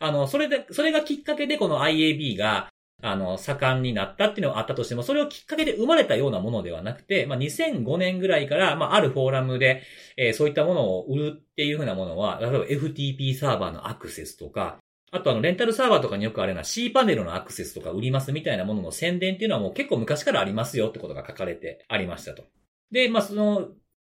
あの、それで、それがきっかけでこの IAB が、あの、盛んになったっていうのがあったとしても、それをきっかけで生まれたようなものではなくて、まあ、2005年ぐらいから、まあ、あるフォーラムで、えーそういったものを売るっていうふうなものは、例えば FTP サーバーのアクセスとか、あとあの、レンタルサーバーとかによくあるような C パネルのアクセスとか売りますみたいなものの宣伝っていうのはもう結構昔からありますよってことが書かれてありましたと。で、まあ、その、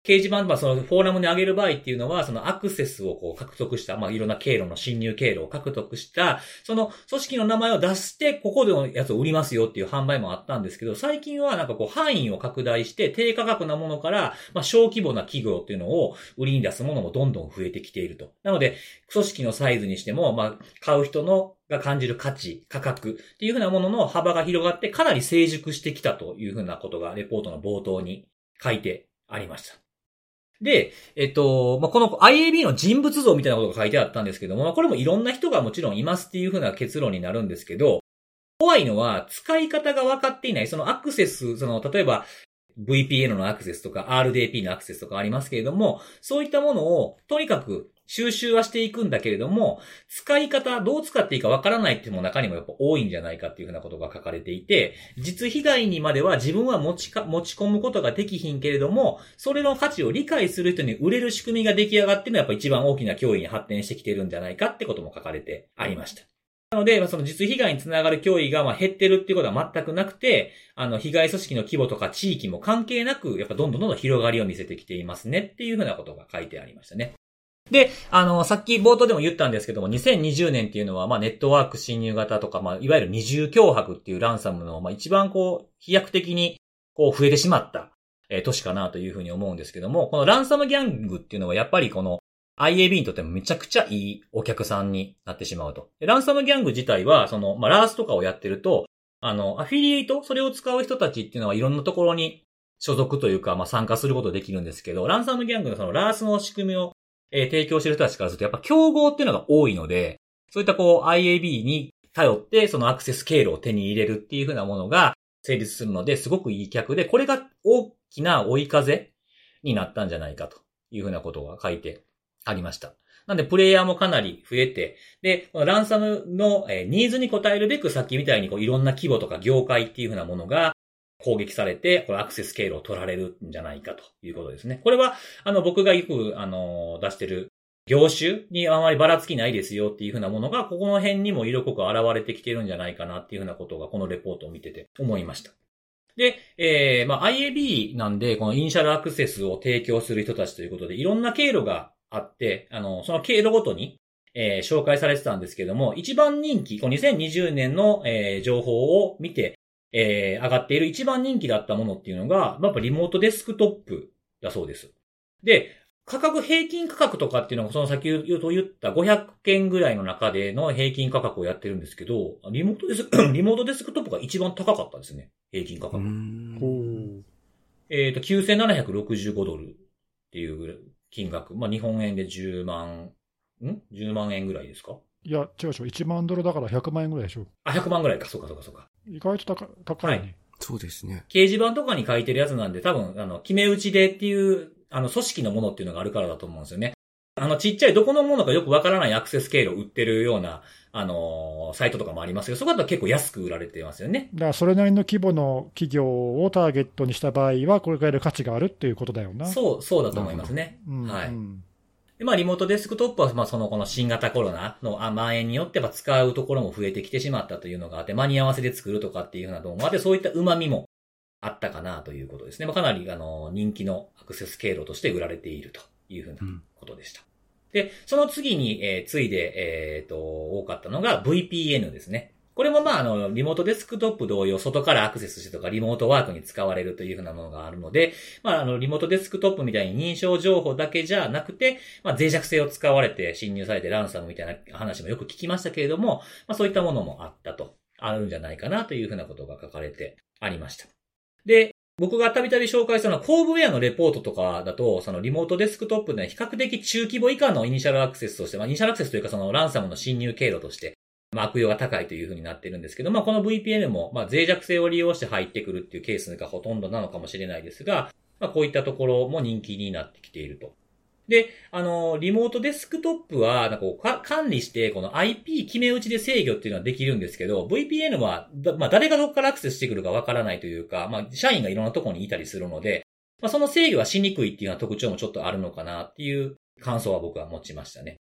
掲示板、まあ、そのフォーラムに上げる場合っていうのは、そのアクセスをこう獲得した、まあ、いろんな経路の侵入経路を獲得した、その組織の名前を出して、ここでのやつを売りますよっていう販売もあったんですけど、最近はなんかこう範囲を拡大して、低価格なものから、まあ、小規模な企業っていうのを売りに出すものもどんどん増えてきていると。なので、組織のサイズにしても、まあ、買う人のが感じる価値、価格っていうふうなものの幅が広がって、かなり成熟してきたというふうなことが、レポートの冒頭に書いてありました。で、えっと、まあ、この IAB の人物像みたいなことが書いてあったんですけども、まあ、これもいろんな人がもちろんいますっていうふうな結論になるんですけど、怖いのは使い方が分かっていない、そのアクセス、その、例えば VPN のアクセスとか RDP のアクセスとかありますけれども、そういったものをとにかく収集はしていくんだけれども、使い方、どう使っていいかわからないっていうのも中にもやっぱ多いんじゃないかっていうふうなことが書かれていて、実被害にまでは自分は持ちか、持ち込むことができひんけれども、それの価値を理解する人に売れる仕組みが出来上がってのはやっぱ一番大きな脅威に発展してきてるんじゃないかってことも書かれてありました。なので、まあその実被害につながる脅威がまあ減ってるっていうことは全くなくて、あの、被害組織の規模とか地域も関係なく、やっぱどんどんどんどん広がりを見せてきていますねっていうふうなことが書いてありましたね。で、あの、さっき冒頭でも言ったんですけども、2020年っていうのは、まあ、ネットワーク侵入型とか、まあ、いわゆる二重脅迫っていうランサムの、まあ、一番こう、飛躍的に、こう、増えてしまった、えー年かなというふうに思うんですけども、このランサムギャングっていうのは、やっぱりこの、IAB にとってもめちゃくちゃいいお客さんになってしまうと。ランサムギャング自体は、その、まあ、ラースとかをやってると、あの、アフィリエイト、それを使う人たちっていうのはいろんなところに所属というか、まあ、参加することできるんですけど、ランサムギャングのそのラースの仕組みをえー提供してる人たちからすると、やっぱ競合っていうのが多いので、そういったこう IAB に頼って、そのアクセス経路を手に入れるっていう風なものが成立するので、すごくいい客で、これが大きな追い風になったんじゃないかという風なことが書いてありました。なんで、プレイヤーもかなり増えて、で、ランサムの、ニーズに応えるべく、さっきみたいにこういろんな規模とか業界っていう風なものが攻撃されて、これアクセス経路を取られるんじゃないかということですね。これは、あの、僕がよく、あの、出してる業種にあまりばらつきないですよっていうふうなものが、ここの辺にも色濃く現れてきてるんじゃないかなっていうふうなことが、このレポートを見てて思いました。で、えー、まあ、IAB なんで、このイニシャルアクセスを提供する人たちということで、いろんな経路があって、あの、その経路ごとに、えー、紹介されてたんですけども、一番人気、この2020年の、えー、情報を見て、えー、上がっている一番人気だったものっていうのが、やっぱリモートデスクトップだそうです。で、価格、平均価格とかっていうのが、その先ほど言った500件ぐらいの中での平均価格をやってるんですけど、リモートデスク、リモートデスクトップが一番高かったですね。平均価格。えっ、ー、と、9765ドルっていう金額。まあ、日本円で10万、ん ?10 万円ぐらいですか？いや、違うでしょ。1万ドルだから100万円ぐらいでしょ。あ、100万ぐらいか。そうか、そうか、そうか。意外と高高いね、はい。そうですね。掲示板とかに書いてるやつなんで、多分、あの、決め打ちでっていうあの、組織のものっていうのがあるからだと思うんですよね。あの、ちっちゃいどこのものかよくわからないアクセス経路を売ってるような、あのー、サイトとかもありますけど、そこだと結構安く売られてますよね。だから、それなりの規模の企業をターゲットにした場合は、これからいる価値があるっていうことだよな。そう、そうだと思いますね。うん、はい。で、まあ、リモートデスクトップは、まあ、その、この新型コロナの蔓延によって、使うところも増えてきてしまったというのがあって、間に合わせで作るとかっていうふうなどもあって、そういった旨味もあったかなということですね。まあ、かなり、あの、人気のアクセス経路として売られているというふうなことでした。で、その次に、えー、ついで、えっ、ー、と、多かったのが VPN ですね。これもまあ、あの、リモートデスクトップ同様、外からアクセスしてとか、リモートワークに使われるというふうなものがあるので、まあ、あの、リモートデスクトップみたいに認証情報だけじゃなくて、まあ、脆弱性を使われて侵入されてランサムみたいな話もよく聞きましたけれども、まあ、そういったものもあったと、あるんじゃないかなというふうなことが書かれてありました。で、僕がたびたび紹介したのは、コーブウェアのレポートとかだと、そのリモートデスクトップで比較的中規模以下のイニシャルアクセスとして、まあ、イニシャルアクセスというかそのランサムの侵入経路として、まあ、悪用が高いというふうになってるんですけど、まあ、この VPN も、まあ、脆弱性を利用して入ってくるっていうケースがほとんどなのかもしれないですが、まあ、こういったところも人気になってきていると。で、あの、リモートデスクトップは、なんかこう管理して、この IP 決め打ちで制御っていうのはできるんですけど、VPN は、まあ、誰がどこからアクセスしてくるかわからないというか、まあ、社員がいろんなとこにいたりするので、まあ、その制御はしにくいっていうような特徴もちょっとあるのかなっていう感想は僕は持ちましたね。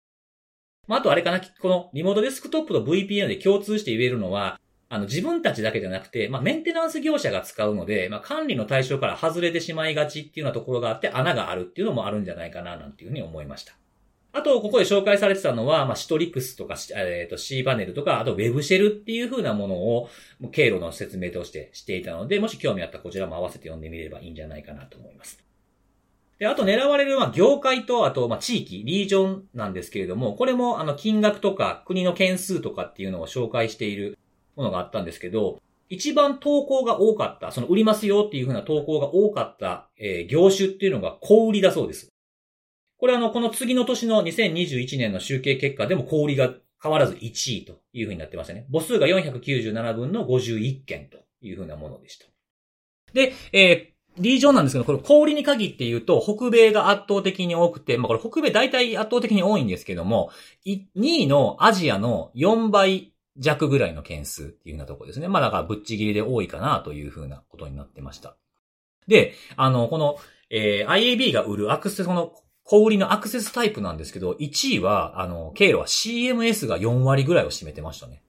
まあ、あとあれかな、このリモートデスクトップと VPN で共通して言えるのは、あの、自分たちだけじゃなくて、まあ、メンテナンス業者が使うので、まあ、管理の対象から外れてしまいがちっていうようなところがあって、穴があるっていうのもあるんじゃないかな、なんていうふうに思いました。あと、ここで紹介されてたのは、まあ、シトリックスとか、えっ、ー、と、C パネルとか、あと Web シェルっていう風なものを、経路の説明としてしていたので、もし興味あったらこちらも合わせて読んでみればいいんじゃないかなと思います。で、あと狙われる、まあ、業界と、あと、ま、地域、リージョンなんですけれども、これも、あの、金額とか、国の件数とかっていうのを紹介しているものがあったんですけど、一番投稿が多かった、その売りますよっていう風な投稿が多かった、えー、業種っていうのが小売りだそうです。これあの、この次の年の2021年の集計結果でも小売りが変わらず1位という風になってましたね。母数が497分の51件という風なものでした。で、えー、リージョンなんですけど、これ小売りに限って言うと、北米が圧倒的に多くて、まあこれ北米大体圧倒的に多いんですけども、2位のアジアの4倍弱ぐらいの件数っていうようなところですね。まあだからぶっちぎりで多いかなというふうなことになってました。で、あの、この、えー、IAB が売るアクセス、この小売りのアクセスタイプなんですけど、1位は、あの、経路は CMS が4割ぐらいを占めてましたね。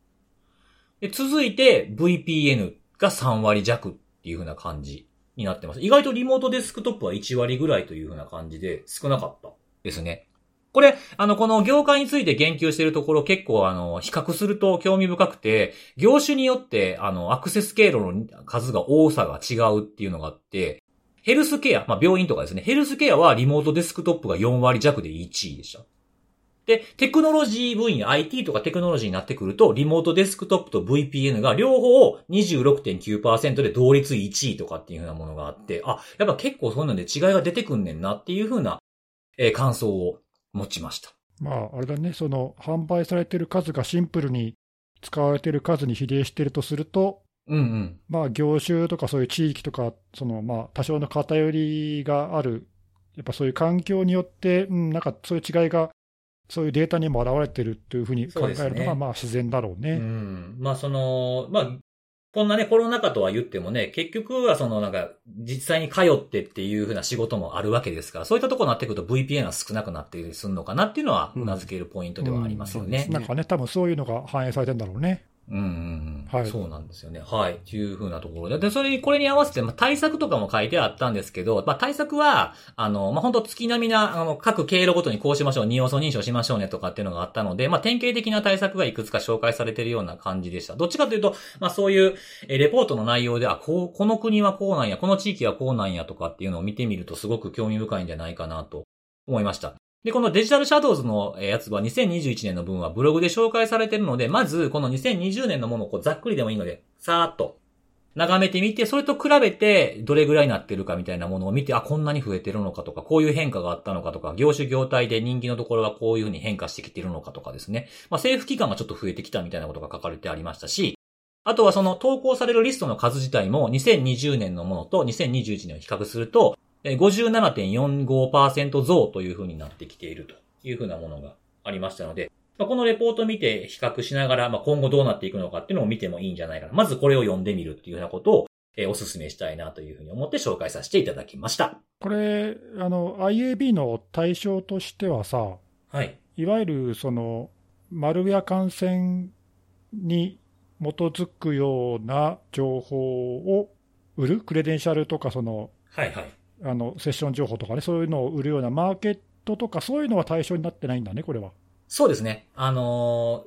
で、続いて VPN が3割弱っていう風な感じになってます。意外とリモートデスクトップは1割ぐらいという風な感じで少なかったですね。これ、あの、この業界について言及しているところ結構あの、比較すると興味深くて、業種によって、あの、アクセス経路の数が多さが違うっていうのがあって、ヘルスケア、まあ、病院とかですね、ヘルスケアはリモートデスクトップが4割弱で1位でした。で、テクノロジー分野、IT とかテクノロジーになってくると、リモートデスクトップと VPN が両方26.9%で同率1位とかっていう風なものがあって、あ、やっぱ結構そういうので違いが出てくんねんなっていう風な、え、感想を持ちました。まあ、あれだね、その、販売されてる数がシンプルに使われてる数に比例してるとすると、うんうん、まあ、業種とかそういう地域とか、その、まあ、多少の偏りがある、やっぱそういう環境によって、うん、なんかそういう違いが、そういうデータにも現れてるというふうに考えるのが、まあ自然だろうね。うん。まあその、まあ、こんなね、コロナ禍とは言ってもね、結局はそのなんか、実際に通ってっていう風な仕事もあるわけですから、そういったところになってくると VPN は少なくなっているするのかなっていうのは、うなずけるポイントではありますよね。なんかね、多分そういうのが反映されてんだろうね。うんうんうん。はい。そうなんですよね。はい。っていう風なところで。で、それに、これに合わせて、まあ、対策とかも書いてあったんですけど、まあ、対策は、あの、まあ、本当月並みな、あの、各経路ごとにこうしましょう、二要素認証しましょうねとかっていうのがあったので、まあ、典型的な対策がいくつか紹介されているような感じでした。どっちかというと、まあ、そういう、え、レポートの内容で、あ、こう、この国はこうなんや、この地域はこうなんやとかっていうのを見てみるとすごく興味深いんじゃないかなと思いました。で、このデジタルシャドウズのやつは2021年の分はブログで紹介されているので、まずこの2020年のものをこうざっくりでもいいので、さーっと眺めてみて、それと比べてどれぐらいになってるかみたいなものを見て、あ、こんなに増えてるのかとか、こういう変化があったのかとか、業種業態で人気のところがこういうふうに変化してきてるのかとかですね。まあ、政府機関がちょっと増えてきたみたいなことが書かれてありましたし、あとはその投稿されるリストの数自体も2020年のものと2021年を比較すると、57.45%増というふうになってきているというふうなものがありましたので、まあ、このレポートを見て比較しながら、まあ、今後どうなっていくのかっていうのを見てもいいんじゃないかな。まずこれを読んでみるっていうようなことを、えー、お勧めしたいなというふうに思って紹介させていただきました。これ、あの、IAB の対象としてはさ、はい。いわゆるその、マルウェア感染に基づくような情報を売るクレデンシャルとか、その、はいはい。あの、セッション情報とかね、そういうのを売るようなマーケットとか、そういうのは対象になってないんだね、これは。そうですね。あの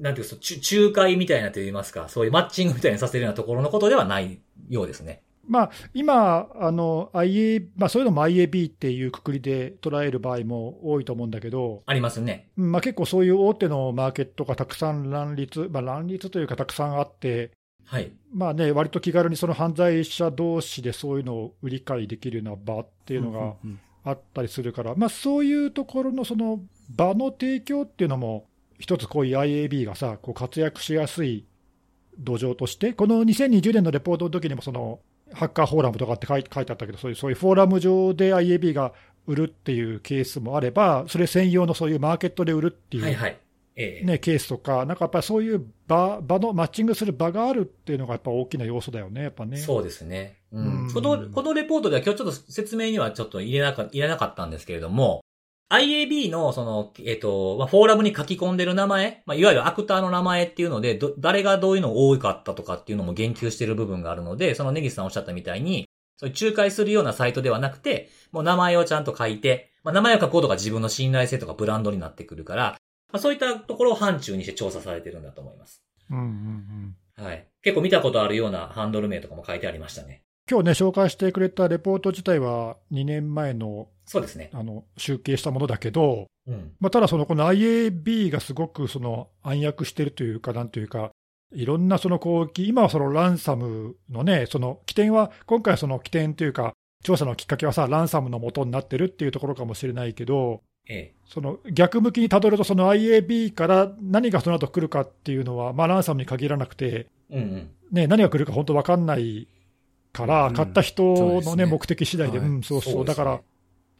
ー、なんていうか、仲介みたいなと言いますか、そういうマッチングみたいにさせるようなところのことではないようですね。まあ、今、あの、IA、まあそういうのも IAB っていうくくりで捉える場合も多いと思うんだけど。ありますね。まあ結構そういう大手のマーケットがたくさん乱立、まあ乱立というかたくさんあって、はい。まあね、割と気軽にその犯罪者同士でそういうのを売り買いできるような場っていうのがあったりするから、まあそういうところのその場の提供っていうのも、一つこういう IAB がさ、こう活躍しやすい土壌として、この2020年のレポートの時にもその、ハッカーフォーラムとかって書い書いてあったけど、そういうそういうフォーラム上で IAB が売るっていうケースもあれば、それ専用のそういうマーケットで売るっていう、えね、ケースとか、なんかやっぱりそういう場場のマッチングする場があるっていうのがやっぱ大きな要素だよね、やっぱね。そうですね。うん。うんこの、このレポートでは今日ちょっと説明にはちょっと入れなか入れなかったんですけれども、IAB のその、えっ、と、まあ、フォーラムに書き込んでる名前、まあ、いわゆるアクターの名前っていうので、ど、誰がどういうの多かったとかっていうのも言及してる部分があるので、そのネギスさんおっしゃったみたいに、そういう仲介するようなサイトではなくて、もう名前をちゃんと書いて、まあ、名前を書くことが自分の信頼性とかブランドになってくるから、まあ、そういったところを範疇にして調査されてるんだと思います。うんうんうんはい。結構見たことあるようなハンドル名とかも書いてありましたね。今日ね、紹介してくれたレポート自体は2年前のそうですね。あの集計したものだけど、うん。まあ、ただその、この IAB がすごくその暗躍してるというか、なんというか、いろんなその攻撃、今はそのランサムのね、その起点は、今回はその起点というか、調査のきっかけはさ、ランサムの元になってるっていうところかもしれないけど、ええ。その逆向きにたどると、その IAB から何がその後来るかっていうのは、まあ、ランサムに限らなくて、うんうん。ね、何が来るか本当分かんないから、うん買った人の、ねね目的次第で、はいうん、そうそう、そうねだから、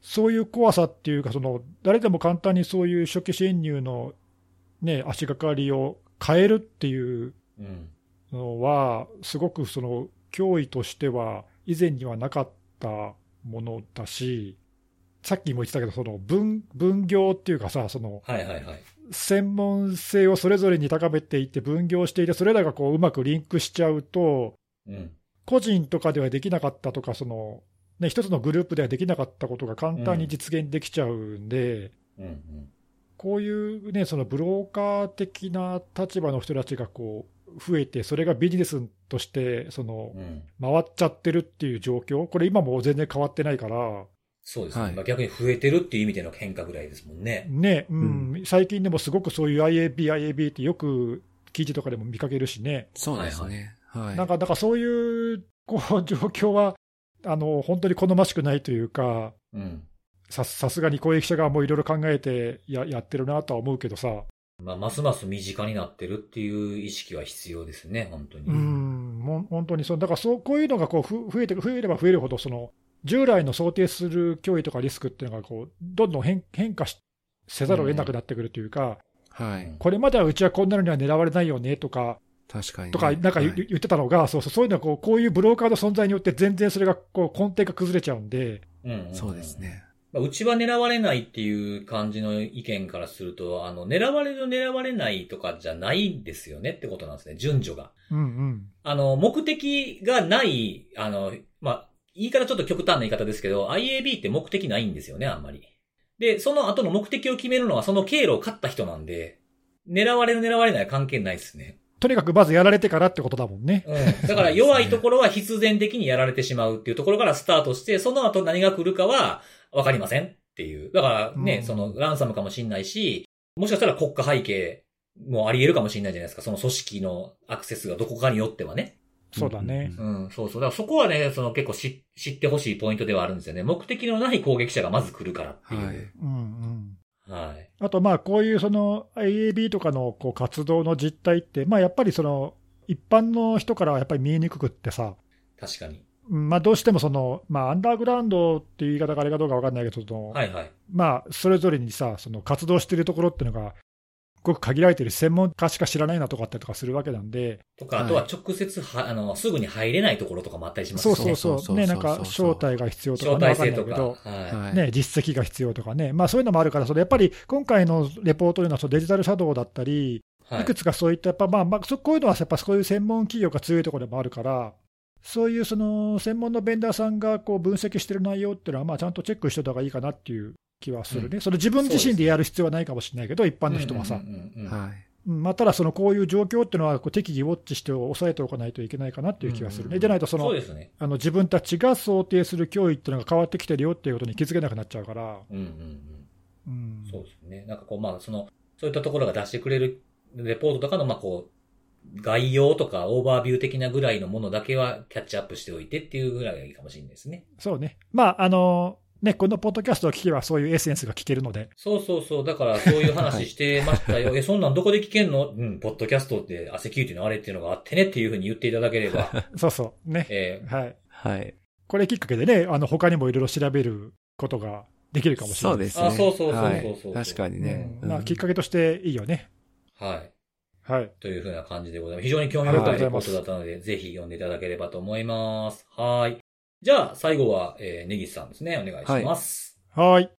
そういう怖さっていうか、その誰でも簡単にそういう初期侵入の、ね、足がかりを変えるっていううん。のは、すごくその脅威としては、以前にはなかったものだし、さっきも言ってたけど、その分分業っていうかさ、そのはいはいはい。専門性をそれぞれに高めていって、分業していて、それらがこううまくリンクしちゃうと、うん。個人とかではできなかったとか、そのね、一つのグループではできなかったことが簡単に実現できちゃうんで、うんうん。こういうね、そのブローカー的な立場の人たちがこう増えて、それがビジネスとしてそのうん。回っちゃってるっていう状況、これ、今も全然変わってないから、そうですね。はいまあ逆に増えてるっていう意味での変化ぐらいですもんね。ね、うん最近でもすごくそういう IAB、IAB ってよく記事とかでも見かけるしね。そうですね。はい。なんか、だからそういうこう状況は、あの本当に好ましくないというか、うん。ささすがに攻撃者側もいろいろ考えてややってるなとは思うけどさ、まあ、ますます身近になってるっていう意識は必要ですね、本当に。うん、もう本当にそう、だからそうこういうのがこうふ増えて増えれば増えるほど、その従来の想定する脅威とかリスクっていうのがこうどんどん変変化しせざるを得なくなってくるというか、はい。これまではうちはこんなのには狙われないよねとか、確かにね、とか、なんか言はい言ってたのが、そうそう、そういうのはこう、こういうブローカーの存在によって全然それがこう根底が崩れちゃうんで、うんうんんそうです。ね。まあうちは狙われないっていう感じの意見からすると、あの、狙われる狙われないとかじゃないんですよねってことなんですね、順序が。うんうん。あの、目的がない、あの、まあ、言い方ちょっと極端な言い方ですけど、IAB って目的ないんですよね、あんまり。で、その後の目的を決めるのはその経路を勝った人なんで、狙われる狙われないは関係ないですね。とにかくまずやられてからってことだもんね。うん。だから弱いところは必然的にやられてしまうっていうところからスタートして、その後何が来るかはわかりませんっていう。だからね、うんそのランサムかもしんないし、もしかしたら国家背景もあり得るかもしんないじゃないですか。その組織のアクセスがどこかによってはね。そうだね。うん、そうそう。だからそこはね、その結構知知ってほしいポイントではあるんですよね。目的のない攻撃者がまず来るからっていう。はい。うんうん。はい。あと、まあ、こういうその IAB とかのこう活動の実態って、まあ、やっぱりその、一般の人からはやっぱり見えにくくってさ、確かに。うんまあ、どうしてもその、まあ、アンダーグラウンドっていう言い方があれかどうかわかんないけど、はいはい。まあ、それぞれにさ、その活動してるところっていうのが、ごく限られてる専門家しか知らないなとかってとかするわけなんで、とか、はいあとは直接は、あの、すぐに入れないところとかもあったりしますそう。そうそう、ね、なんか招待が必要とか招ね、わ待制とか。はい。はい。ね、実績が必要とかね、まあ、そういうのもあるから、それやっぱり今回のレポートというのはそのデジタルシャドウだったり、はいいくつかそういった、やっぱまあまあ、そこういうのはやっぱそういう専門企業が強いところでもあるから、そういうその専門のベンダーさんがこう分析してる内容っていうのは、まあちゃんとチェックしておいた方がいいかなっていう気はするね、うん。それ自分自身でやる必要はないかもしれないけど、一般の人はさ。まあ、ただ、そのこういう状況っていうのはこう適宜ウォッチして抑えておかないといけないかなっていう気がするね、うんうんじゃないとそのね。あの自分たちが想定する脅威っていうのが変わってきてるよっていうことに気づけなくなっちゃうから、そうですね。なんかこう、まあ、その、そういったところが出してくれるレポートとかの、まあ、こう、概要とかオーバービュー的なぐらいのものだけはキャッチアップしておいてっていうぐらいがいいかもしれないですね。そうね、まああのね、このポッドキャストを聞けば、そういうエッセンスが聞けるので、そうそうそう。だから、そういう話してましたよ。え、そんなんどこで聞けんの？うん、ポッドキャストって、あ、セキュリティのあれっていうのがあってねっていうふうに言っていただければ、そうそう、ね、えはい、はい。これきっかけでね、あの他にもいろいろ調べることができるかもしれないそうですね。あそうそうそうそうはいそう確かにね。うんまあ、うんきっかけとしていいよね。ーはい。はい、というふうな感じでございます。非常に興味深いレポートだったので、ぜひ読んでいただければと思います。はい。じゃあ、最後は、えー、ネギスさんですね。お願いします。はい。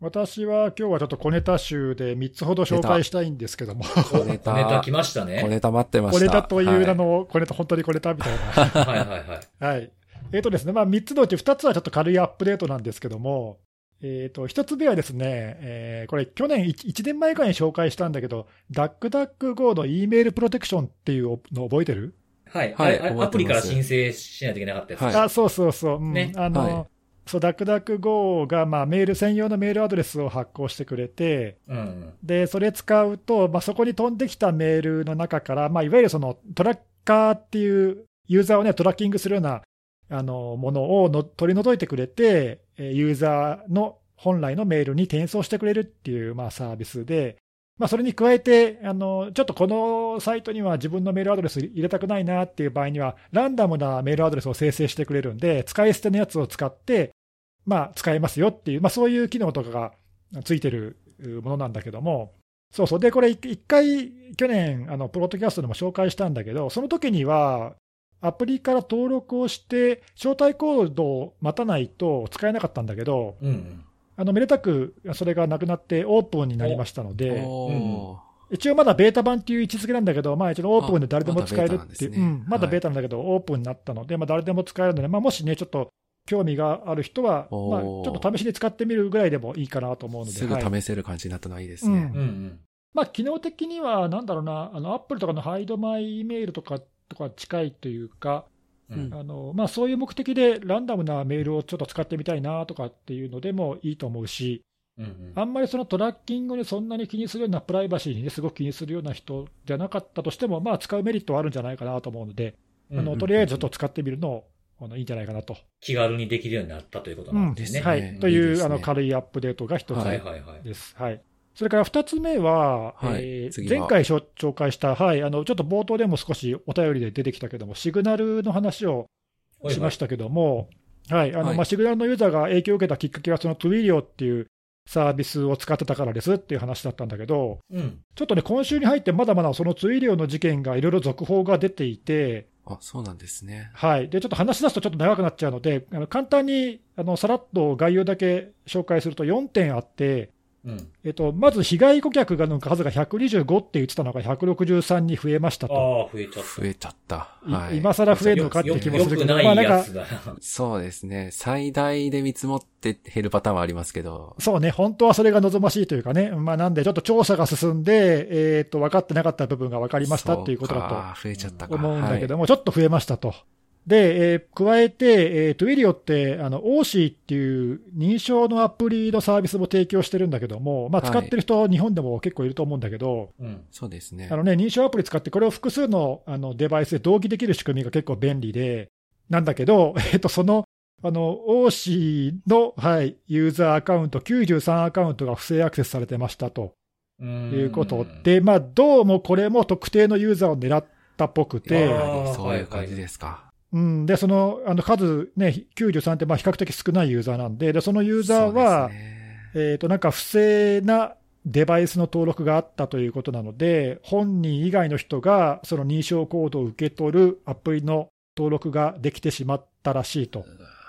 私は今日はちょっと小ネタ集で3つほど紹介したいんですけども、小ネタ小ネタ来ました小ね。ネタ待ってました。小ネタという名はの、小ネタ、本当に小ネタみたいな。はいはいはい。はい。えっ、とですね、まあ、3つのうち2つはちょっと軽いアップデートなんですけども、えっ、と、1つ目はですね、えーこれ、去年 1, 1年前くらいに紹介したんだけど、ダックダック GO の E メールプロテクションっていうの覚えてる、はい。はいアプリから申請しないといけなかったやつ。はいあ、そうそうそう。うんねあの、はいそう、ダックダック GO が、まあ、メール専用のメールアドレスを発行してくれて、うんうん。で、それ使うと、まあ、そこに飛んできたメールの中から、まあ、いわゆるそのトラッカーっていう、ユーザーをね、トラッキングするようなあのものをの取り除いてくれて、えーユーザーの本来のメールに転送してくれるっていう、まあ、サービスで、まあ、それに加えてあの、ちょっとこのサイトには自分のメールアドレス入れたくないなっていう場合には、ランダムなメールアドレスを生成してくれるんで、使い捨てのやつを使って、まあ、使えますよっていう、まあ、そういう機能とかがついてるものなんだけども、そうそう、で、これ、一回、去年、あのプロッドキャストでも紹介したんだけど、その時には、アプリから登録をして、招待コードを待たないと使えなかったんだけど、うん。あのめでたくそれがなくなって、オープンになりましたのい。で、一応まだベータ版っていう位置づけなんだけど、まあ、一応オープンで誰でも使えるっていう、ですね。うん。まだはい。ベータなんだけど、オープンになったので、まあ、誰でも使えるので、まあ、もしね、ちょっと興味がある人は、まあ、ちょっと試しに使ってみるぐらいでもいいかなと思うので、すぐはい。試せる感じになったのはいいですうん。ね。うんうん。まあ、機能的には、なんだろうな、あのアップルとかのハイドマイメールとかとか近いというか、うんあのまあ、そういう目的でランダムなメールをちょっと使ってみたいなとかっていうのでもいいと思うし、うんうんあんまりそのトラッキングにそんなに気にするようなプライバシーに、ね、すごく気にするような人じゃなかったとしても、まあ、使うメリットはあるんじゃないかなと思うので、あのとりあえずちょっと使ってみるのあのいいんじゃないかなと。気軽にできるようになったということなんですね。うんはい、というねあの軽いアップデートが一つはいはいはい。です。はいそれから2つ目は、はいえー前回紹紹介した、はい、あのちょっと冒頭でも少しお便りで出てきたけども、シグナルの話をしましたけども、はいあのはいまあ、シグナルのユーザーが影響を受けたきっかけは、そのトゥイリオっていうサービスを使ってたからですっていう話だったんだけど、うん。ちょっとね、今週に入ってまだまだそのトゥイリオの事件がいろいろ続報が出ていて、あ、そうなんですね。はい。で、ちょっと話し出すとちょっと長くなっちゃうので、あの簡単に、あの、さらっと概要だけ紹介すると4点あって、うん。えっと、まず被害顧客がの数が125って言ってたのが163に増えましたあと。あ、増えちゃった。増えちゃった。いはい。今更増えるのかってよ気もするけど、まあなんか。そうですね。最大で見積もって減るパターンはありますけど。そうね、本当はそれが望ましいというかね、まあなんでちょっと調査が進んで、えっと、分かってなかった部分が分かりましたっていうことだと。そうか増えちゃったか。思うんだけどはいも、ちょっと増えましたと。で、えー加えて、えー、 Twilio って、あの、オーシーっていう認証のアプリのサービスも提供してるんだけども、まあ、はい使ってる人、日本でも結構いると思うんだけど、うん。そうですねあ。のね、認証アプリ使って、これを複数のあのデバイスで同期できる仕組みが結構便利で、なんだけど、えっと、その、あの、オーシーの、はい、ユーザーアカウント、93アカウントが不正アクセスされてましたとということで、まあ、どうもこれも特定のユーザーを狙ったっぽくて、そういう感じですか。うん、で、そのあの数、ね、93ってまあ比較的少ないユーザーなんで、でそのユーザーは、ねえっ、と、なんか不正なデバイスの登録があったということなので、本人以外の人がその認証コードを受け取るアプリの登録ができてしまったらしいと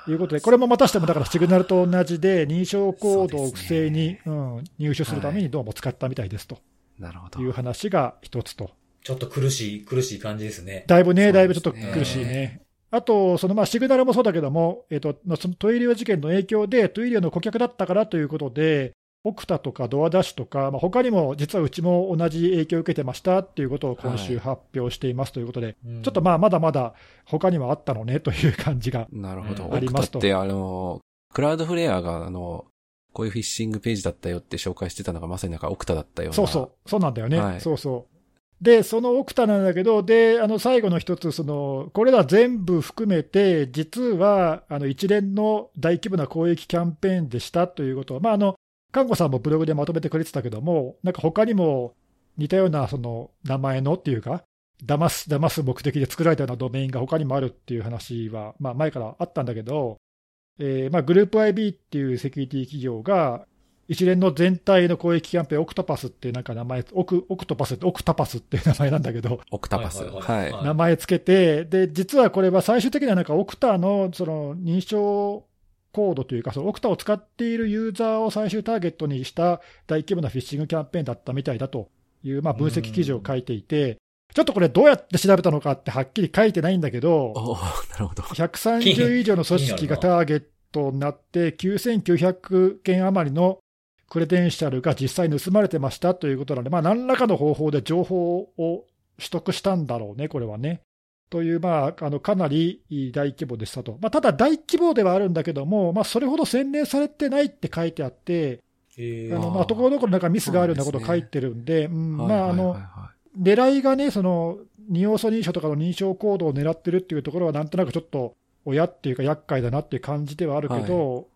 いうことで、これもまたしてもだからシグナルと同じで、認証コードを不正に、うん、入手するためにどうも使ったみたいですとなるほど。いう話が一つと。ちょっと苦しい、苦しい感じですね。だいぶねだいぶちょっと苦しいね。あと、そのまあシグナルもそうだけども、えっとそのトイレオ事件の影響で、トイレオの顧客だったからということで、オクタとかドアダッシュとか、まあ、他にも実はうちも同じ影響を受けてましたっていうことを今週発表していますということで、うんちょっとまあまだまだ他にもあったのねという感じが、なるほど。ありますとって、あの、クラウドフレアが、あの、こういうフィッシングページだったよって紹介してたのがまさになんかオクタだったような。そうそう、そうなんだよね、はいそうそう。で、そのオクタなんだけど、で、あの最後の一つ、その、これら全部含めて、実は、あの一連の大規模な攻撃キャンペーンでしたということを、まあ、あの、看護さんもブログでまとめてくれてたけども、なんか他にも似たような、その、名前のっていうか、騙す、騙す目的で作られたようなドメインが他にもあるっていう話は、まあ、前からあったんだけど、えーまあ、 Group-IB っていうセキュリティ企業が、一連の全体の攻撃キャンペーン、オクトパスっていうなんか名前、オクオクトパスって、オクタパスっていう名前なんだけど、オクタパス。はい。名前つけて、で、実はこれは最終的にはなんか Okta のその認証コードというか、その Okta を使っているユーザーを最終ターゲットにした大規模なフィッシングキャンペーンだったみたいだという、まあ、分析記事を書いていて、ちょっとこれどうやって調べたのかってはっきり書いてないんだけど、なるほど。130以上の組織がターゲットになって、9900件余りのクレデンシャルが実際盗まれてましたということなので、まあ、何らかの方法で情報を取得したんだろうね、これはね。という、まあ、あのかなり大規模でしたと。まあ、ただ、大規模ではあるんだけども、まあ、それほど洗練されてないって書いてあって、へーあのまあ、ところどころなんかミスがあるようなことを書いてるんで、うんまあ、あの、狙いがね、その二要素認証とかの認証コードを狙ってるっていうところは、なんとなくちょっと、親っていうか、厄介だなっていう感じではあるけど、おそうですね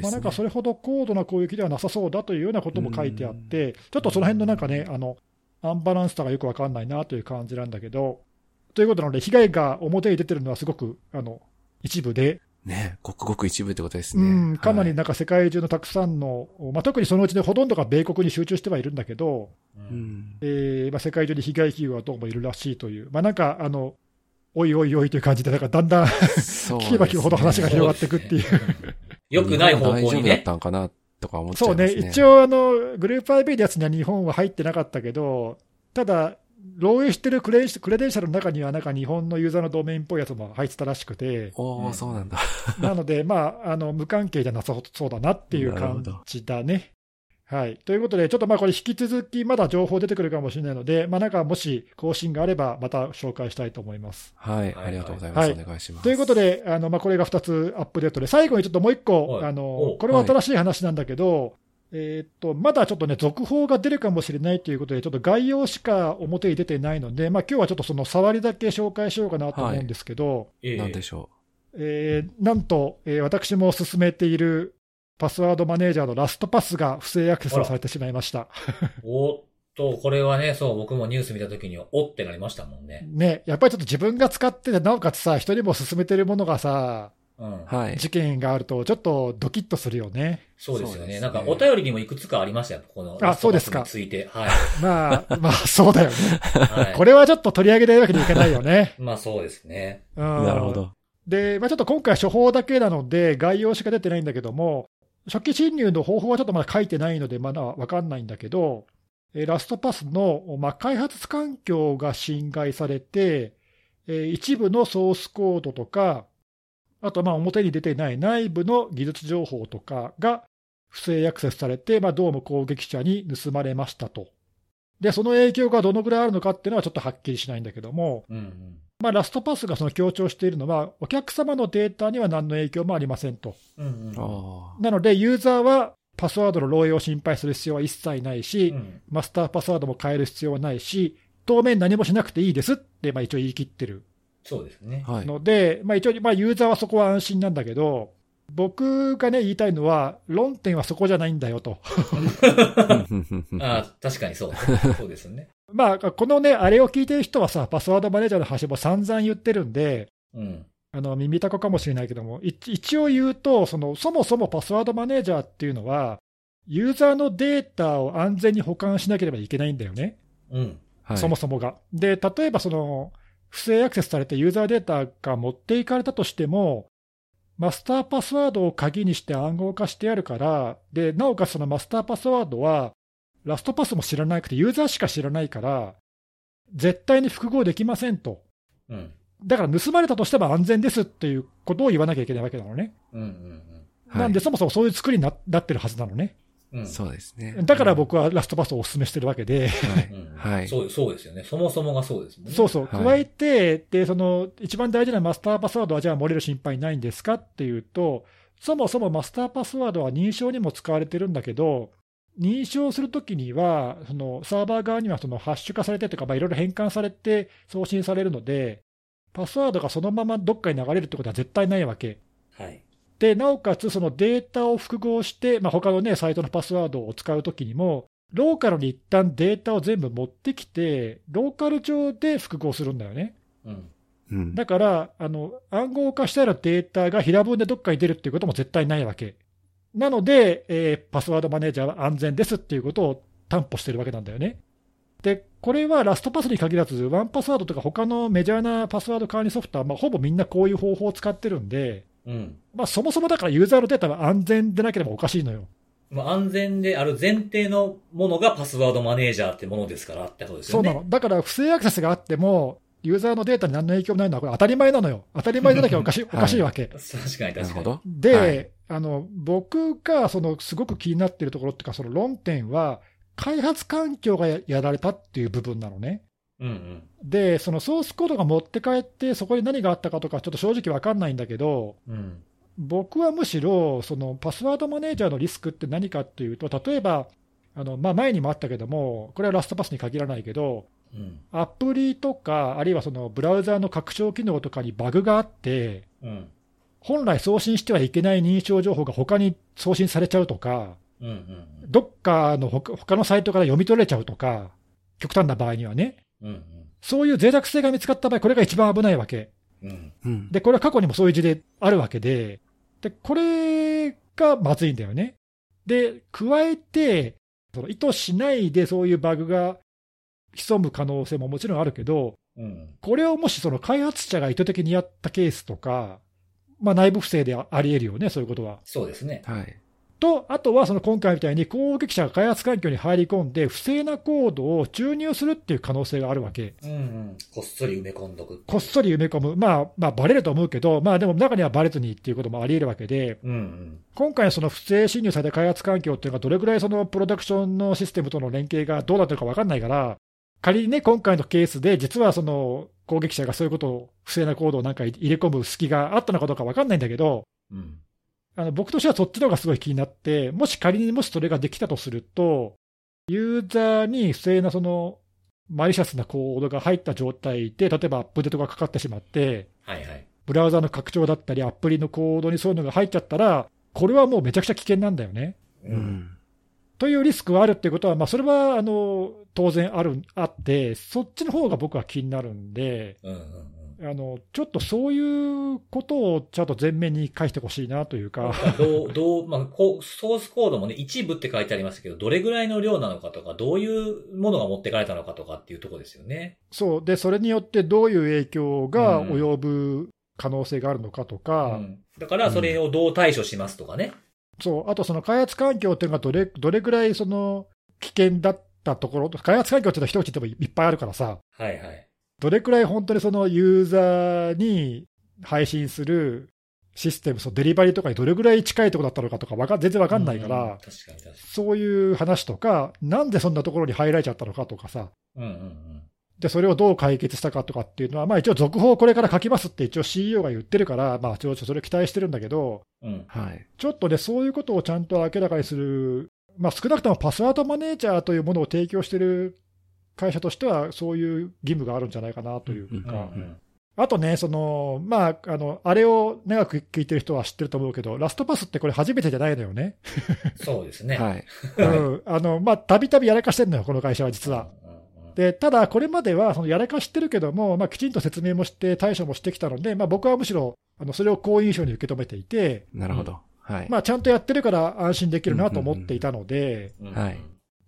まあ、なんかそれほど高度な攻撃ではなさそうだというようなことも書いてあって、ちょっとその辺のなんかね、あのアンバランスさがよくわかんないなという感じなんだけど、ということなので、被害が表に出てるのはすごくあの一部で、ね、ごくごく一部ってことですうね。ん、かなりはいなんか世界中のたくさんの、まあ、特にそのうちでほとんどが米国に集中してはいるんだけど、ううん。んえーまあ、世界中に被害企業がどうもいるらしいという、まあ、なんかあの、おいおいおいという感じで、なんかだんだんそう聞けば聞くほど話が広がっていくっていう。よくない方向に日本は大丈夫だっね。たのかなとか思っちゃそね、いうますね。一応あの、グループ IB のやつには日本は入ってなかったけど、ただ、漏洩してるクレクレデンシャルの中には、なんか日本のユーザーのドメインっぽいやつも入ってたらしくて、おー、うんそうなんだ。なので、まあ、あの無関係じゃなさそうだなっていう感なるほどじだね。はい、ということで、ちょっとまあこれ、引き続きまだ情報出てくるかもしれないので、まあ、なんかもし更新があれば、また紹介したいと思います。はい、はい。ありがとうございます。はい。お願いします。ということで、あのまあ、これが2つアップデートで、最後にちょっともう1個、はい。あのおこれは新しい話なんだけど、えーっとまだちょっとね、続報が出るかもしれないということで、ちょっと概要しか表に出てないので、まあ今日はちょっとその触りだけ紹介しようかなと思うんですけど、ええなんでしょえーなんと、えー私も進めているパスワードマネージャーのラストパスが不正アクセスをされてしまいました。おっと、これはね、そう、僕もニュース見たときには、おってなりましたもんね。ね、やっぱりちょっと自分が使ってて、なおかつさ、人にも勧めてるものがさ、うん。はい。事件があると、ちょっとドキッとするよね。そうですよね。ねなんかお便りにもいくつかありましたよ。この。あそうですかついて。はい。まあ、まあ、そうだよね。はい。これはちょっと取り上げないわけにいかないよね。まあそうですね。うんなるほ。ど。で、まあ、ちょっと今回処方だけなので、概要しか出てないんだけども、初期侵入の方法はちょっとまだ書いてないので、まだわかんないんだけど、ラストパスの、開発環境が侵害されて、一部のソースコードとか、あとまあ表に出てない内部の技術情報とかが不正アクセスされて、まあ、どうも攻撃者に盗まれましたと。で、その影響がどのぐらいあるのかっていうのはちょっとはっきりしないんだけども、うんうん。まあ、ラストパスがその強調しているのは、お客様のデータには何の影響もありませんと。うんうん。あなので、ユーザーはパスワードの漏洩を心配する必要は一切ないし、うんマスターパスワードも変える必要はないし、当面何もしなくていいですって、まあ、一応言い切ってるそうですね。あ。はい。ので、まあ、一応、まあ、ユーザーはそこは安心なんだけど、僕がね、言いたいのは、論点はそこじゃないんだよと。ああ、確かにそう。そうですね。まあ、このね、あれを聞いてる人はさ、パスワードマネージャーの話も散々言ってるんで、うん。あの耳たこかもしれないけども、い一応言うとその、そもそもパスワードマネージャーっていうのは、ユーザーのデータを安全に保管しなければいけないんだよね、うん。はい。そもそもが。で、例えばその不正アクセスされてユーザーデータが持っていかれたとしても、マスターパスワードを鍵にして暗号化してあるから、でなおかつそのマスターパスワードは、ラストパスも知らなくて、ユーザーしか知らないから、絶対に複合できませんと。うん。だから盗まれたとしても安全ですっていうことを言わなきゃいけないわけなのね。うんうんはいなんで、そもそもそういう作りにななってるはずなのね。うん。うん。そうですね。だから僕はラストパスをお勧めしてるわけで、はい。うんはいそう、そうですよね。そもそもがそうですもんね。そうそう、はい加えて、で、その、一番大事なマスターパスワードはじゃあ漏れる心配ないんですかっていうと、そもそもマスターパスワードは認証にも使われてるんだけど、認証するときには、そのサーバー側にはそのハッシュ化されてとか、まあいろいろ変換されて送信されるので、パスワードがそのままどっかに流れるってことは絶対ないわけ。はい。で、なおかつそのデータを複合して、まあ、他のね、サイトのパスワードを使うときにも、ローカルに一旦データを全部持ってきて、ローカル上で複合するんだよね。うん。うん。だから、あの暗号化したらデータが平文でどっかに出るっていうことも絶対ないわけ。なので、えーパスワードマネージャーは安全ですっていうことを担保してるわけなんだよね。で、これはラストパスに限らず、ワンパスワードとか他のメジャーなパスワード管理ソフトは、まあ、ほぼみんなこういう方法を使ってるんで、うん。まあ、そもそもだからユーザーのデータは安全でなければおかしいのよ。まあ、安全である前提のものがパスワードマネージャーってものですからってことですよね。そうなの。だから不正アクセスがあっても、ユーザーのデータに何の影響もないのはこれ当たり前なのよ。当たり前でなきゃおかしい、おかしいわけ。確かに確かに。で、はいあの僕がそのすごく気になっているところっていうか、その論点は、開発環境がややられたっていう部分なのね。うんうん。で、そのソースコードが持って帰って、そこに何があったかとか、ちょっと正直分かんないんだけど、うん。僕はむしろ、そのパスワードマネージャーのリスクって何かっていうと、例えば、あのまあ、前にもあったけども、これはラストパスに限らないけど、うん。アプリとか、あるいはそのブラウザーの拡張機能とかにバグがあって、うん。本来送信してはいけない認証情報が他に送信されちゃうとか、うんうんどっかの他他のサイトから読み取れちゃうとか、極端な場合にはね、うん。うんそういう脆弱性が見つかった場合、これが一番危ないわけ。うん。うん。で、これは過去にもそういう事例あるわけで、で、これがまずいんだよね。で、加えて、その意図しないでそういうバグが潜む可能性ももちろんあるけど、うん。これをもしその開発者が意図的にやったケースとか、まあ、内部不正であり得るよね、そういうことは。そうですね。はい。と、あとはその今回みたいに攻撃者が開発環境に入り込んで、不正なコードを注入するっていう可能性があるわけ。うんうん。こっそり埋め込んどく。こっそり埋め込む、まあ、まあ、バレると思うけど、まあでも中にはバレずにっていうこともあり得るわけで、うんうん。今回、その不正侵入された開発環境っていうのが、どれぐらいそのプロダクションのシステムとの連携がどうなってるか分かんないから、仮にね、今回のケースで、実はその攻撃者がそういうことを、不正なコードをなんか入れ込む隙があったのかどうか分かんないんだけど、うん。あの僕としてはそっちの方がすごい気になって、もし仮にもしそれができたとすると、ユーザーに不正なそのマリシャスなコードが入った状態で、例えばアップデートがかかってしまって、はいはい。ブラウザーの拡張だったり、アプリのコードにそういうのが入っちゃったら、これはもうめちゃくちゃ危険なんだよね。う。うんん。というリスクがあるっていうことは、まあ、それはあの当然あるあって、そっちの方が僕は気になるんで、うんうんあの、ちょっとそういうことをちゃんと前面に返してほしいなというか、どう、どう、まあ、こう、ソースコードもね、一部って書いてありましたけど、どれぐらいの量なのかとか、どういうものが持ってかれたのかとかっていうところですよね。そう、で、それによってどういう影響が及ぶ可能性があるのかとうか、ん。だから、それをどう対処しますとかね。そう、あとその開発環境っていうのがどれ、どれぐらいその危険だったところ、開発環境っていうのは一口でもいっぱいあるからさ、はいはい。どれくらい本当にそのユーザーに配信するシステム、そのデリバリーとかにどれぐらい近いところだったのかとかわか全然わかんないから、うん確かに確かそういう話とか、なんでそんなところに入られちゃったのかとかさ、に。うんうんうん。で、それをどう解決したかとかっていうのは、まあ一応続報をこれから書きますって一応 CEO が言ってるから、まあちょっとそれを期待してるんだけど、うん。はい。ちょっとね、そういうことをちゃんと明らかにする、まあ少なくともパスワードマネージャーというものを提供してる会社としては、そういう義務があるんじゃないかなというか、ん。あとね、その、まあ、あの、あれを長く聞いてる人は知ってると思うけど、ラストパスってこれ初めてじゃないのよね。そうですね。はい。うん。あの、まあ、たびたびやらかしてるのよ、この会社は実は。で、ただ、これまでは、そのやらかしてるけども、まあ、きちんと説明もして、対処もしてきたので、まあ、僕はむしろ、あの、それを好印象に受け止めていて、なるほど。はい。まあ、ちゃんとやってるから安心できるなと思っていたので、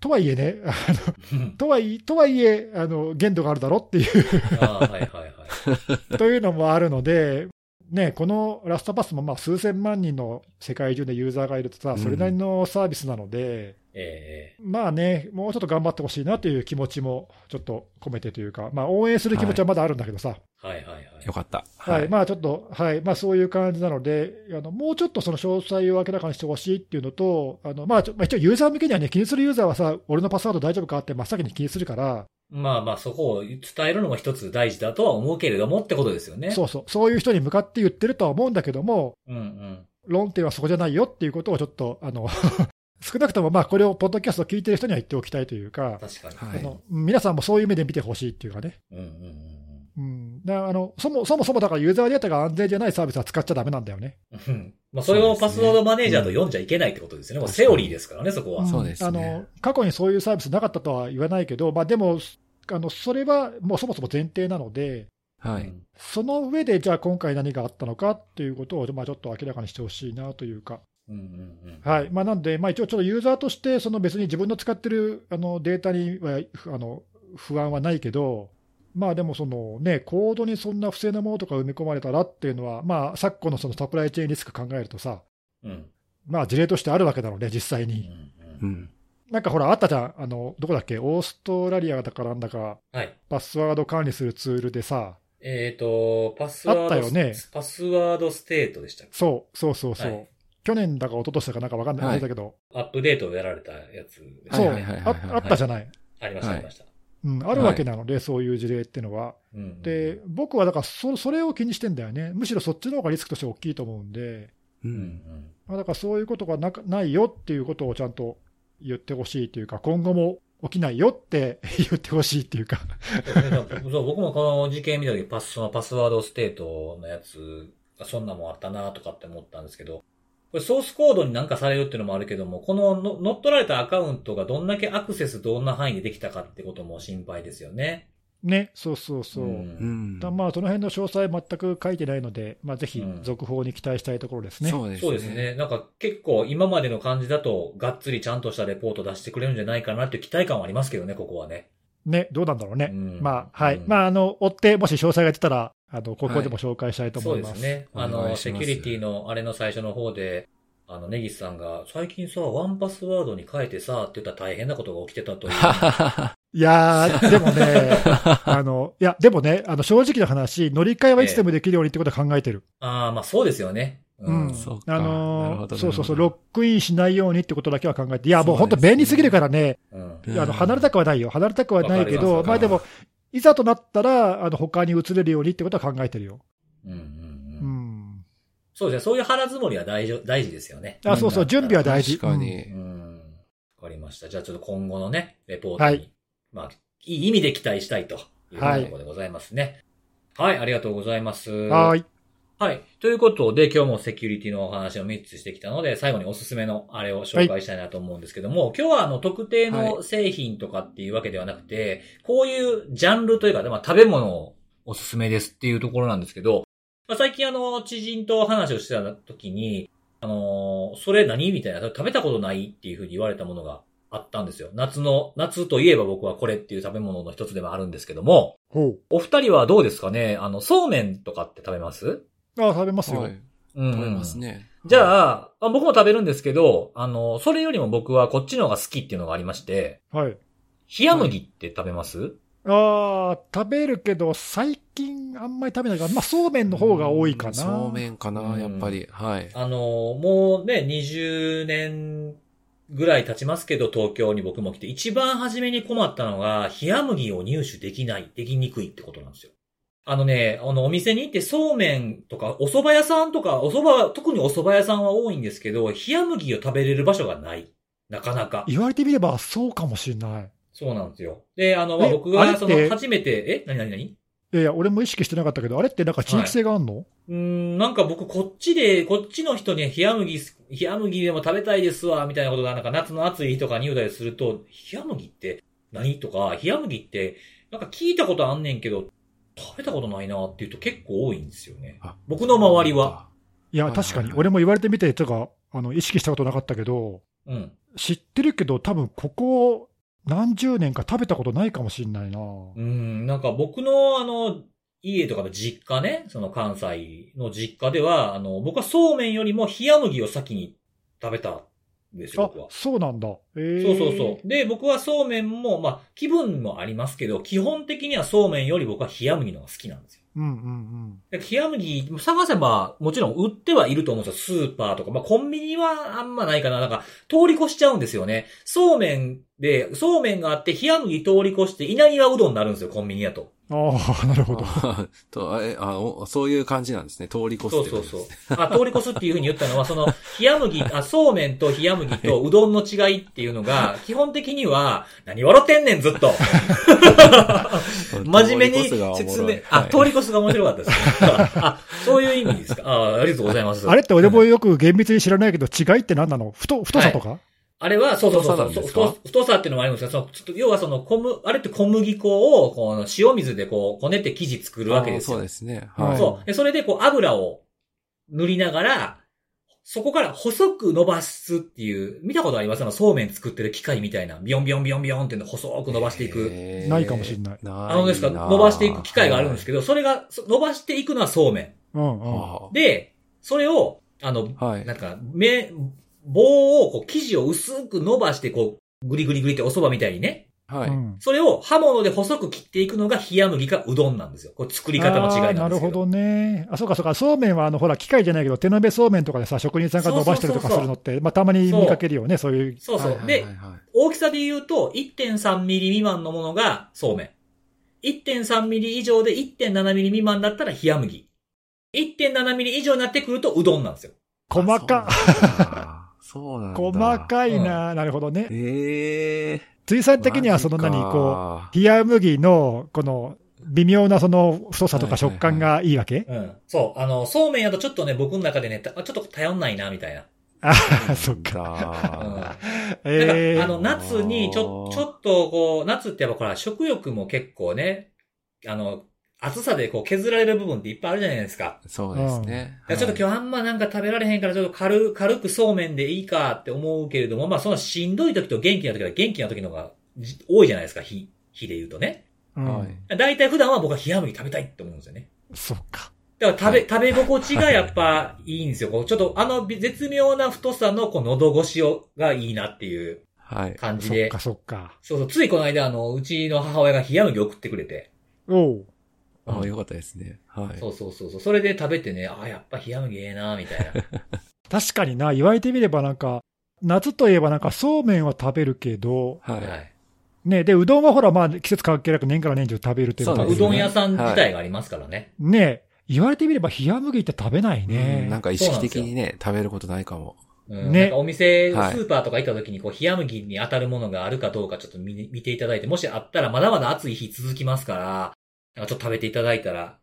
とはいえね、あの、うんとはいえ、とはいえ、あの、限度があるだろっていう。というのもあるので、ね、このラストパスもまあ数千万人の世界中でユーザーがいるとさ、うんそれなりのサービスなので、えまあね、もうちょっと頑張ってほしいなという気持ちもちょっと込めてというか、まあ、応援する気持ちはまだあるんだけどさ、えはいはいはい。よかった。はいまあちょっと、はいまあ、そういう感じなので、あのもうちょっとその詳細を明らかにしてほしいっていうのと、あのまあ、ちょまあ一応、ユーザー向けにはね、気にするユーザーはさ、俺のパスワード大丈夫かって真っ先に気にするから、まあまあ、そこを伝えるのも一つ大事だとは思うけれどもってことですよね。そうそう、そういう人に向かって言ってるとは思うんだけども、う。うんうん。論点はそこじゃないよっていうことをちょっと、あの少なくともまあこれをポッドキャストを聞いてる人には言っておきたいというか、確かに。はいあの皆さんもそういう目で見てほしいっていうかね、うんうんうんうん、あのそもそもそもだからユーザーデータが安全じゃないサービスは使っちゃだめなんだよね。うん。まあ、それをパスワードマネージャーと読んじゃいけないってことですよね。もうセオリーですからね、そこは。んそうですねあの過去にそういうサービスなかったとは言わないけど、まあ、でもあの、それはもうそもそも前提なので、はい。うんその上でじゃあ今回何があったのかっていうことを、まあ、ちょっと明らかにしてほしいなというか。うんうんうん。はいまあ、なんで、まあ、一応、ちょっとユーザーとして、その別に自分の使ってるあのデータにはふあの不安はないけど、まあでもその、ね、コードにそんな不正なものとか埋め込まれたらっていうのは、まあ、昨今のそのサプライチェーンリスク考えるとさ、うん。まあ、事例としてあるわけだろうね、実際うんに。ううんん。なんかほら、あったじゃん、あのどこだっけ、オーストラリアだかなんだか、はい。パスワード管理するツールでさ、えっ、と、パスワード、あったよねパスワードステートでしたっけ？そうそうそうそう、はい去年だか一昨年だかなんかわかんない、はい。だけど、アップデートをやられたやつですそう、はいはいはいはいああったじゃない、ありました、はい。ありました。うん、あるわけなので、そういう事例っていうのは。うん。うんで、僕はだからそ、それを気にしてんだよね、むしろそっちの方がリスクとして大きいと思うんで、う。うんん。まあ、だからそういうことがなかないよっていうことをちゃんと言ってほしいというか、今後も起きないよって 言ってほしいっていうか、僕もこの事件見たとき、パス、そのパスワードステートのやつがそんなもんあったなとかって思ったんですけど、これソースコードになんかされるっていうのもあるけども、このの乗っ取られたアカウントがどんだけアクセスどんな範囲でできたかってことも心配ですよね。ね、そうそうそう。んうん。だまあ、その辺の詳細、全く書いてないので、まあ、ぜひうん続報に期待したいところですね。そうですね。そうですね。なんか結構今までの感じだと、がっつりちゃんとしたレポート出してくれるんじゃないかなっていう期待感はありますけどね、ここはね。ね、どうなんだろうね。うんまあ、はい。うんまあ、あの、追って、もし詳細が出たら、あの、ここでも紹介したいとそう思います。ですね。あの、セキュリティのあれの最初の方で、あの、ネギスさんが、最近さ、ワンパスワードに変えてさ、って言ったら大変なことが起きてたという。いやー、でもね、あの、いや、でもね、あの、正直な話、乗り換えはいつでもできるようにってことは考えてる。ああ、まあそうですよね。うん。そうかあのどそうそうそう、ロックインしないようにってことだけは考えて、いや、もう本当便利すぎるからね、うん。うんあの、離れたくはないよ。離れたくはないけど、まあでも、いざとなったら、あの、他に移れるようにってことは考えてるよ。うん。うん。ううん。ん。そうですね。そういう腹積もりは大事、大事ですよね。あ、そうそう、準備は大事。確かに。うん。わかりました。じゃあちょっと今後のね、レポートに、はいまあ、いい意味で期待したいというところでございますね。はい、ありがとうございます。うんはーい。はい。ということで、今日もセキュリティのお話を3つしてきたので、最後におすすめのあれを紹介したいなと思うんですけども、今日はあの特定の製品とかっていうわけではなくて、こういうジャンルというか、まあ食べ物おすすめですっていうところなんですけど、まあ、最近あの、知人と話をしてた時に、あのーそれ何みたいな、食べたことないっていうふうに言われたものがあったんですよ。夏の、夏といえば僕はこれっていう食べ物の一つでもあるんですけども。お二人はどうですかね？あの、そうめんとかって食べます？ああ、食べますよ。はい。うん、食べます。ね。じゃあ、まあ僕も食べるんですけど、あの、それよりも僕はこっちの方が好きっていうのがありまして、はい。冷麦って食べます、ああ、食べるけど、最近あんまり食べないから、まあ、そうめんの方が多いかな。そうめんかうんな、やっぱり。はい。あの、もうね、20年ぐらい経ちますけど、東京に僕も来て、一番初めに困ったのが、冷麦を入手できない、できにくいってことなんですよ。あのね、あの、お店に行ってそうめんとか、お蕎麦屋さんとか、お蕎麦、特にお蕎麦屋さんは多いんですけど、冷麦を食べれる場所がない。なかなか。言われてみればそうかもしれない。そうなんですよ。で、あの、僕が、その、初めて、え何何？何いやいや、俺も意識してなかったけど、あれってなんか地域性があるの、うーん、なんか僕こっちで、こっちの人に冷麦す、冷麦でも食べたいですわ、みたいなことがなんか夏の暑い日とかに言うたりすると、冷麦って何？とか、冷麦って、なんか聞いたことあんねんけど、食べたことないなっていうと結構多いんですよね。あ僕の周りは。。いや、確かに。俺も言われてみて、とか、あの、意識したことなかったけど、うん。知ってるけど、多分ここ何十年か食べたことないかもしれないな。うん、なんか僕のあの、家とかの実家ね、その関西の実家では、あの、僕はそうめんよりも冷麦を先に食べたんですよ、あ僕は、。そうなんだ。えそうそうそう。で、僕はそうめんも、まあ、気分もありますけど、基本的にはそうめんより僕は冷麦の方が好きなんですよ。う。うんうんで冷麦、探せば、もちろん売ってはいると思うんですよ。スーパーとか。まあ、コンビニはあんまないかな。なんか、通り越しちゃうんですよね。そうめんで、そうめんがあって、冷麦通り越して、稲庭うどんになるんですよ、コンビニやと。うん。ああ、なるほど。あとあえあおそういう感じなんですね。通り越すそうそうそうってことですね。。あ、通り越すっていうふうに言ったのは、その、冷麦、あ、そうめんと冷麦とうどんの違いっていうのが、基本的には、何笑ってんねん、ずっと。真面目に説明、あ、通り越すが面白かったですね。あ、そういう意味ですか。あありがとうございます。あれって俺もよく厳密に知らないけど、違いって何なの？太、太さとか、あれは、そうそうそうそう太太、太さっていうのもあるんですけど、そのちょっと要はその、小む、あれって小麦粉を、この塩水でこう、こねて生地作るわけですよ。そうですね。はいはい。そう。で、それでこう油を塗りながら、そこから細く伸ばすっていう、見たことあります？あの、そうめん作ってる機械みたいな、ビヨンビヨンビヨンビヨンっていうのを細く伸ばしていく。ないかもしれないないあのですか、伸ばしていく機械があるんですけど、それが、そ伸ばしていくのはそうめうんうん。はん。で、それを、あの、あはい。なんか、め、棒を、こう、生地を薄く伸ばして、こう、グリグリグリってお蕎麦みたいにね。はい。うんそれを刃物で細く切っていくのが冷麦かうどんなんですよ。これ作り方の違いなんですなるほどね。あ、そうかそうか。そうめんは、あの、ほら、機械じゃないけど、手延べそうめんとかでさ、職人さんが伸ばしたりとかするのって、まあ、たまに見かけるよね、そういう。そうそう。で大きさで言うと、1.3ミリ未満のものがそうめん。1.3ミリ以上で1.7ミリ未満だったら冷麦。1.7ミリ以上になってくるとうどんなんですよ。細か、あそうなんだ。細かいな、なるほどね。ええ水産的にはその何、こう、冷麦の、この、微妙なその太さとか食感がいいわけ？うん。そう。あの、そうめんやとちょっとね、僕の中でね、たちょっと頼んないな、みたいな。ああ、そっか。か。えなんか、あーの、夏にちょ、ちょっとこう、夏ってやっぱほら、食欲も結構ね、あの、暑さでこう削られる部分っていっぱいあるじゃないですか。そうですね。いやちょっと今日あんまなんか食べられへんからちょっと軽、軽くそうめんでいいかって思うけれども、まあそのしんどい時と元気な時は元気な時の方がじ多いじゃないですか、日、日で言うとね。うんはい。だいたい普段は僕は冷麦食べたいって思うんですよね。そっか。だから食べ、食べ心地がやっぱいいんですよ。こうちょっとあの絶妙な太さのこう喉越しをがいいなっていうはい。感じでそっか、。そっか。そうそう、ついこの間あの、うちの母親が冷麦送ってくれて。おう。ああ、よかったですね。はい。そうそうそうそう。それで食べてね、ああ、やっぱ冷麦ええな、みたいな。確かにな、言われてみればなんか、夏といえばなんかそうめんは食べるけど、は。はいい。ね、で、うどんはほら、まあ季節関係なく年から年中食べるっていうのそうですねまあうどん屋さん自体がありますからね。ね、言われてみれば冷麦って食べないね。うんなんか意識的にね、食べることないかも。うん。ねなんかお店、スはいーパーとか行った時に、こう、冷麦に当たるものがあるかどうかちょっと見見ていただいて、もしあったらまだまだ暑い日続きますから、ちょっと食べていただいたら、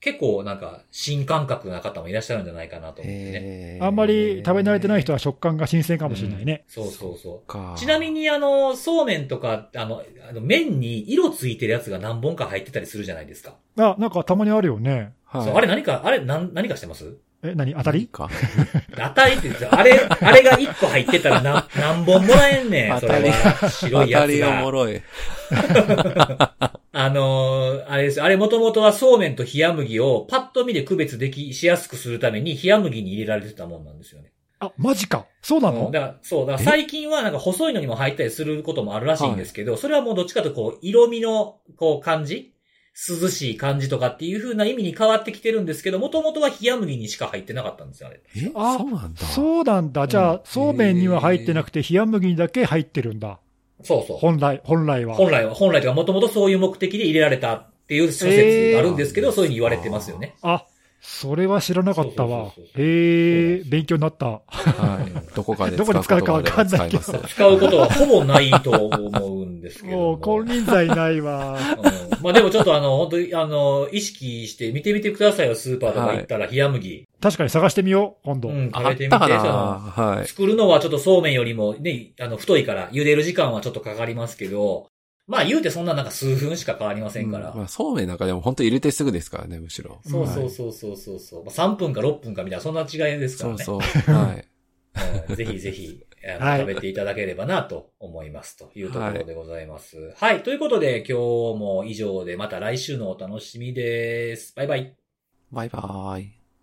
結構なんか新感覚な方もいらっしゃるんじゃないかなと思ってね。あんまり食べ慣れてない人は食感が新鮮かもしれないね。そうそうそう。かちなみにあの、そうめんとか、あの、あの麺に色ついてるやつが何本か入ってたりするじゃないですか。あ、なんかたまにあるよね。はい、そうあれ何か、あれ何、何かしてます？え、何？当たり？か。当たりって言うんですよ。あれ、あれが1個入ってたら何、何本もらえんねん、それは。白いやつ当たりおもが。ろい。あのーあれです。あれもともとはそうめんと冷麦をパッと見で区別でき、しやすくするために冷麦に入れられてたもんなんですよね。あ、マジか。そうなの？だから、そう、だから最近はなんか細いのにも入ったりすることもあるらしいんですけど、それはもうどっちかというとこう、色味の、こう、感じ涼しい感じとかっていう風な意味に変わってきてるんですけど、もともとは冷麦にしか入ってなかったんですよ、あれ。え？あそうなんだ。そうなんだ。じゃあ、うんそうめんには入ってなくて、冷麦にだけ入ってるんだ。そうそう。本来、本来は。本来は、本来とかもともとそういう目的で入れられたっていう諸説があるんですけど、えーそういうふうに言われてますよね。あ、それは知らなかったわへえ、勉強になった。はい。どこかでどこで使うかわかんないけど使うことはほぼないと思うんですけどもう、も。金輪際ないわ。うんまあでもちょっとあの、本当にあの、意識して見てみてくださいよ、スーパーとか行ったら冷麦。確かに探してみよう、今度。うん、食あべてみて。はい。作るのはちょっとそうめんよりもね、あの、太いから、茹でる時間はちょっとかかりますけど、まあ言うてそんななんか数分しか変わりませんから。うんまあ、そうめんなんかでも本当入れてすぐですからね、むしろ。そうそうはいそうそうそうそう。まあ、3分か6分かみたいな、そんな違いですからね。そうそう。はい。うんぜひぜひ、はい食べていただければなと思いますというところでございます。はい。ということで今日も以上でまた来週のお楽しみです。バイバイ。バイバーイ。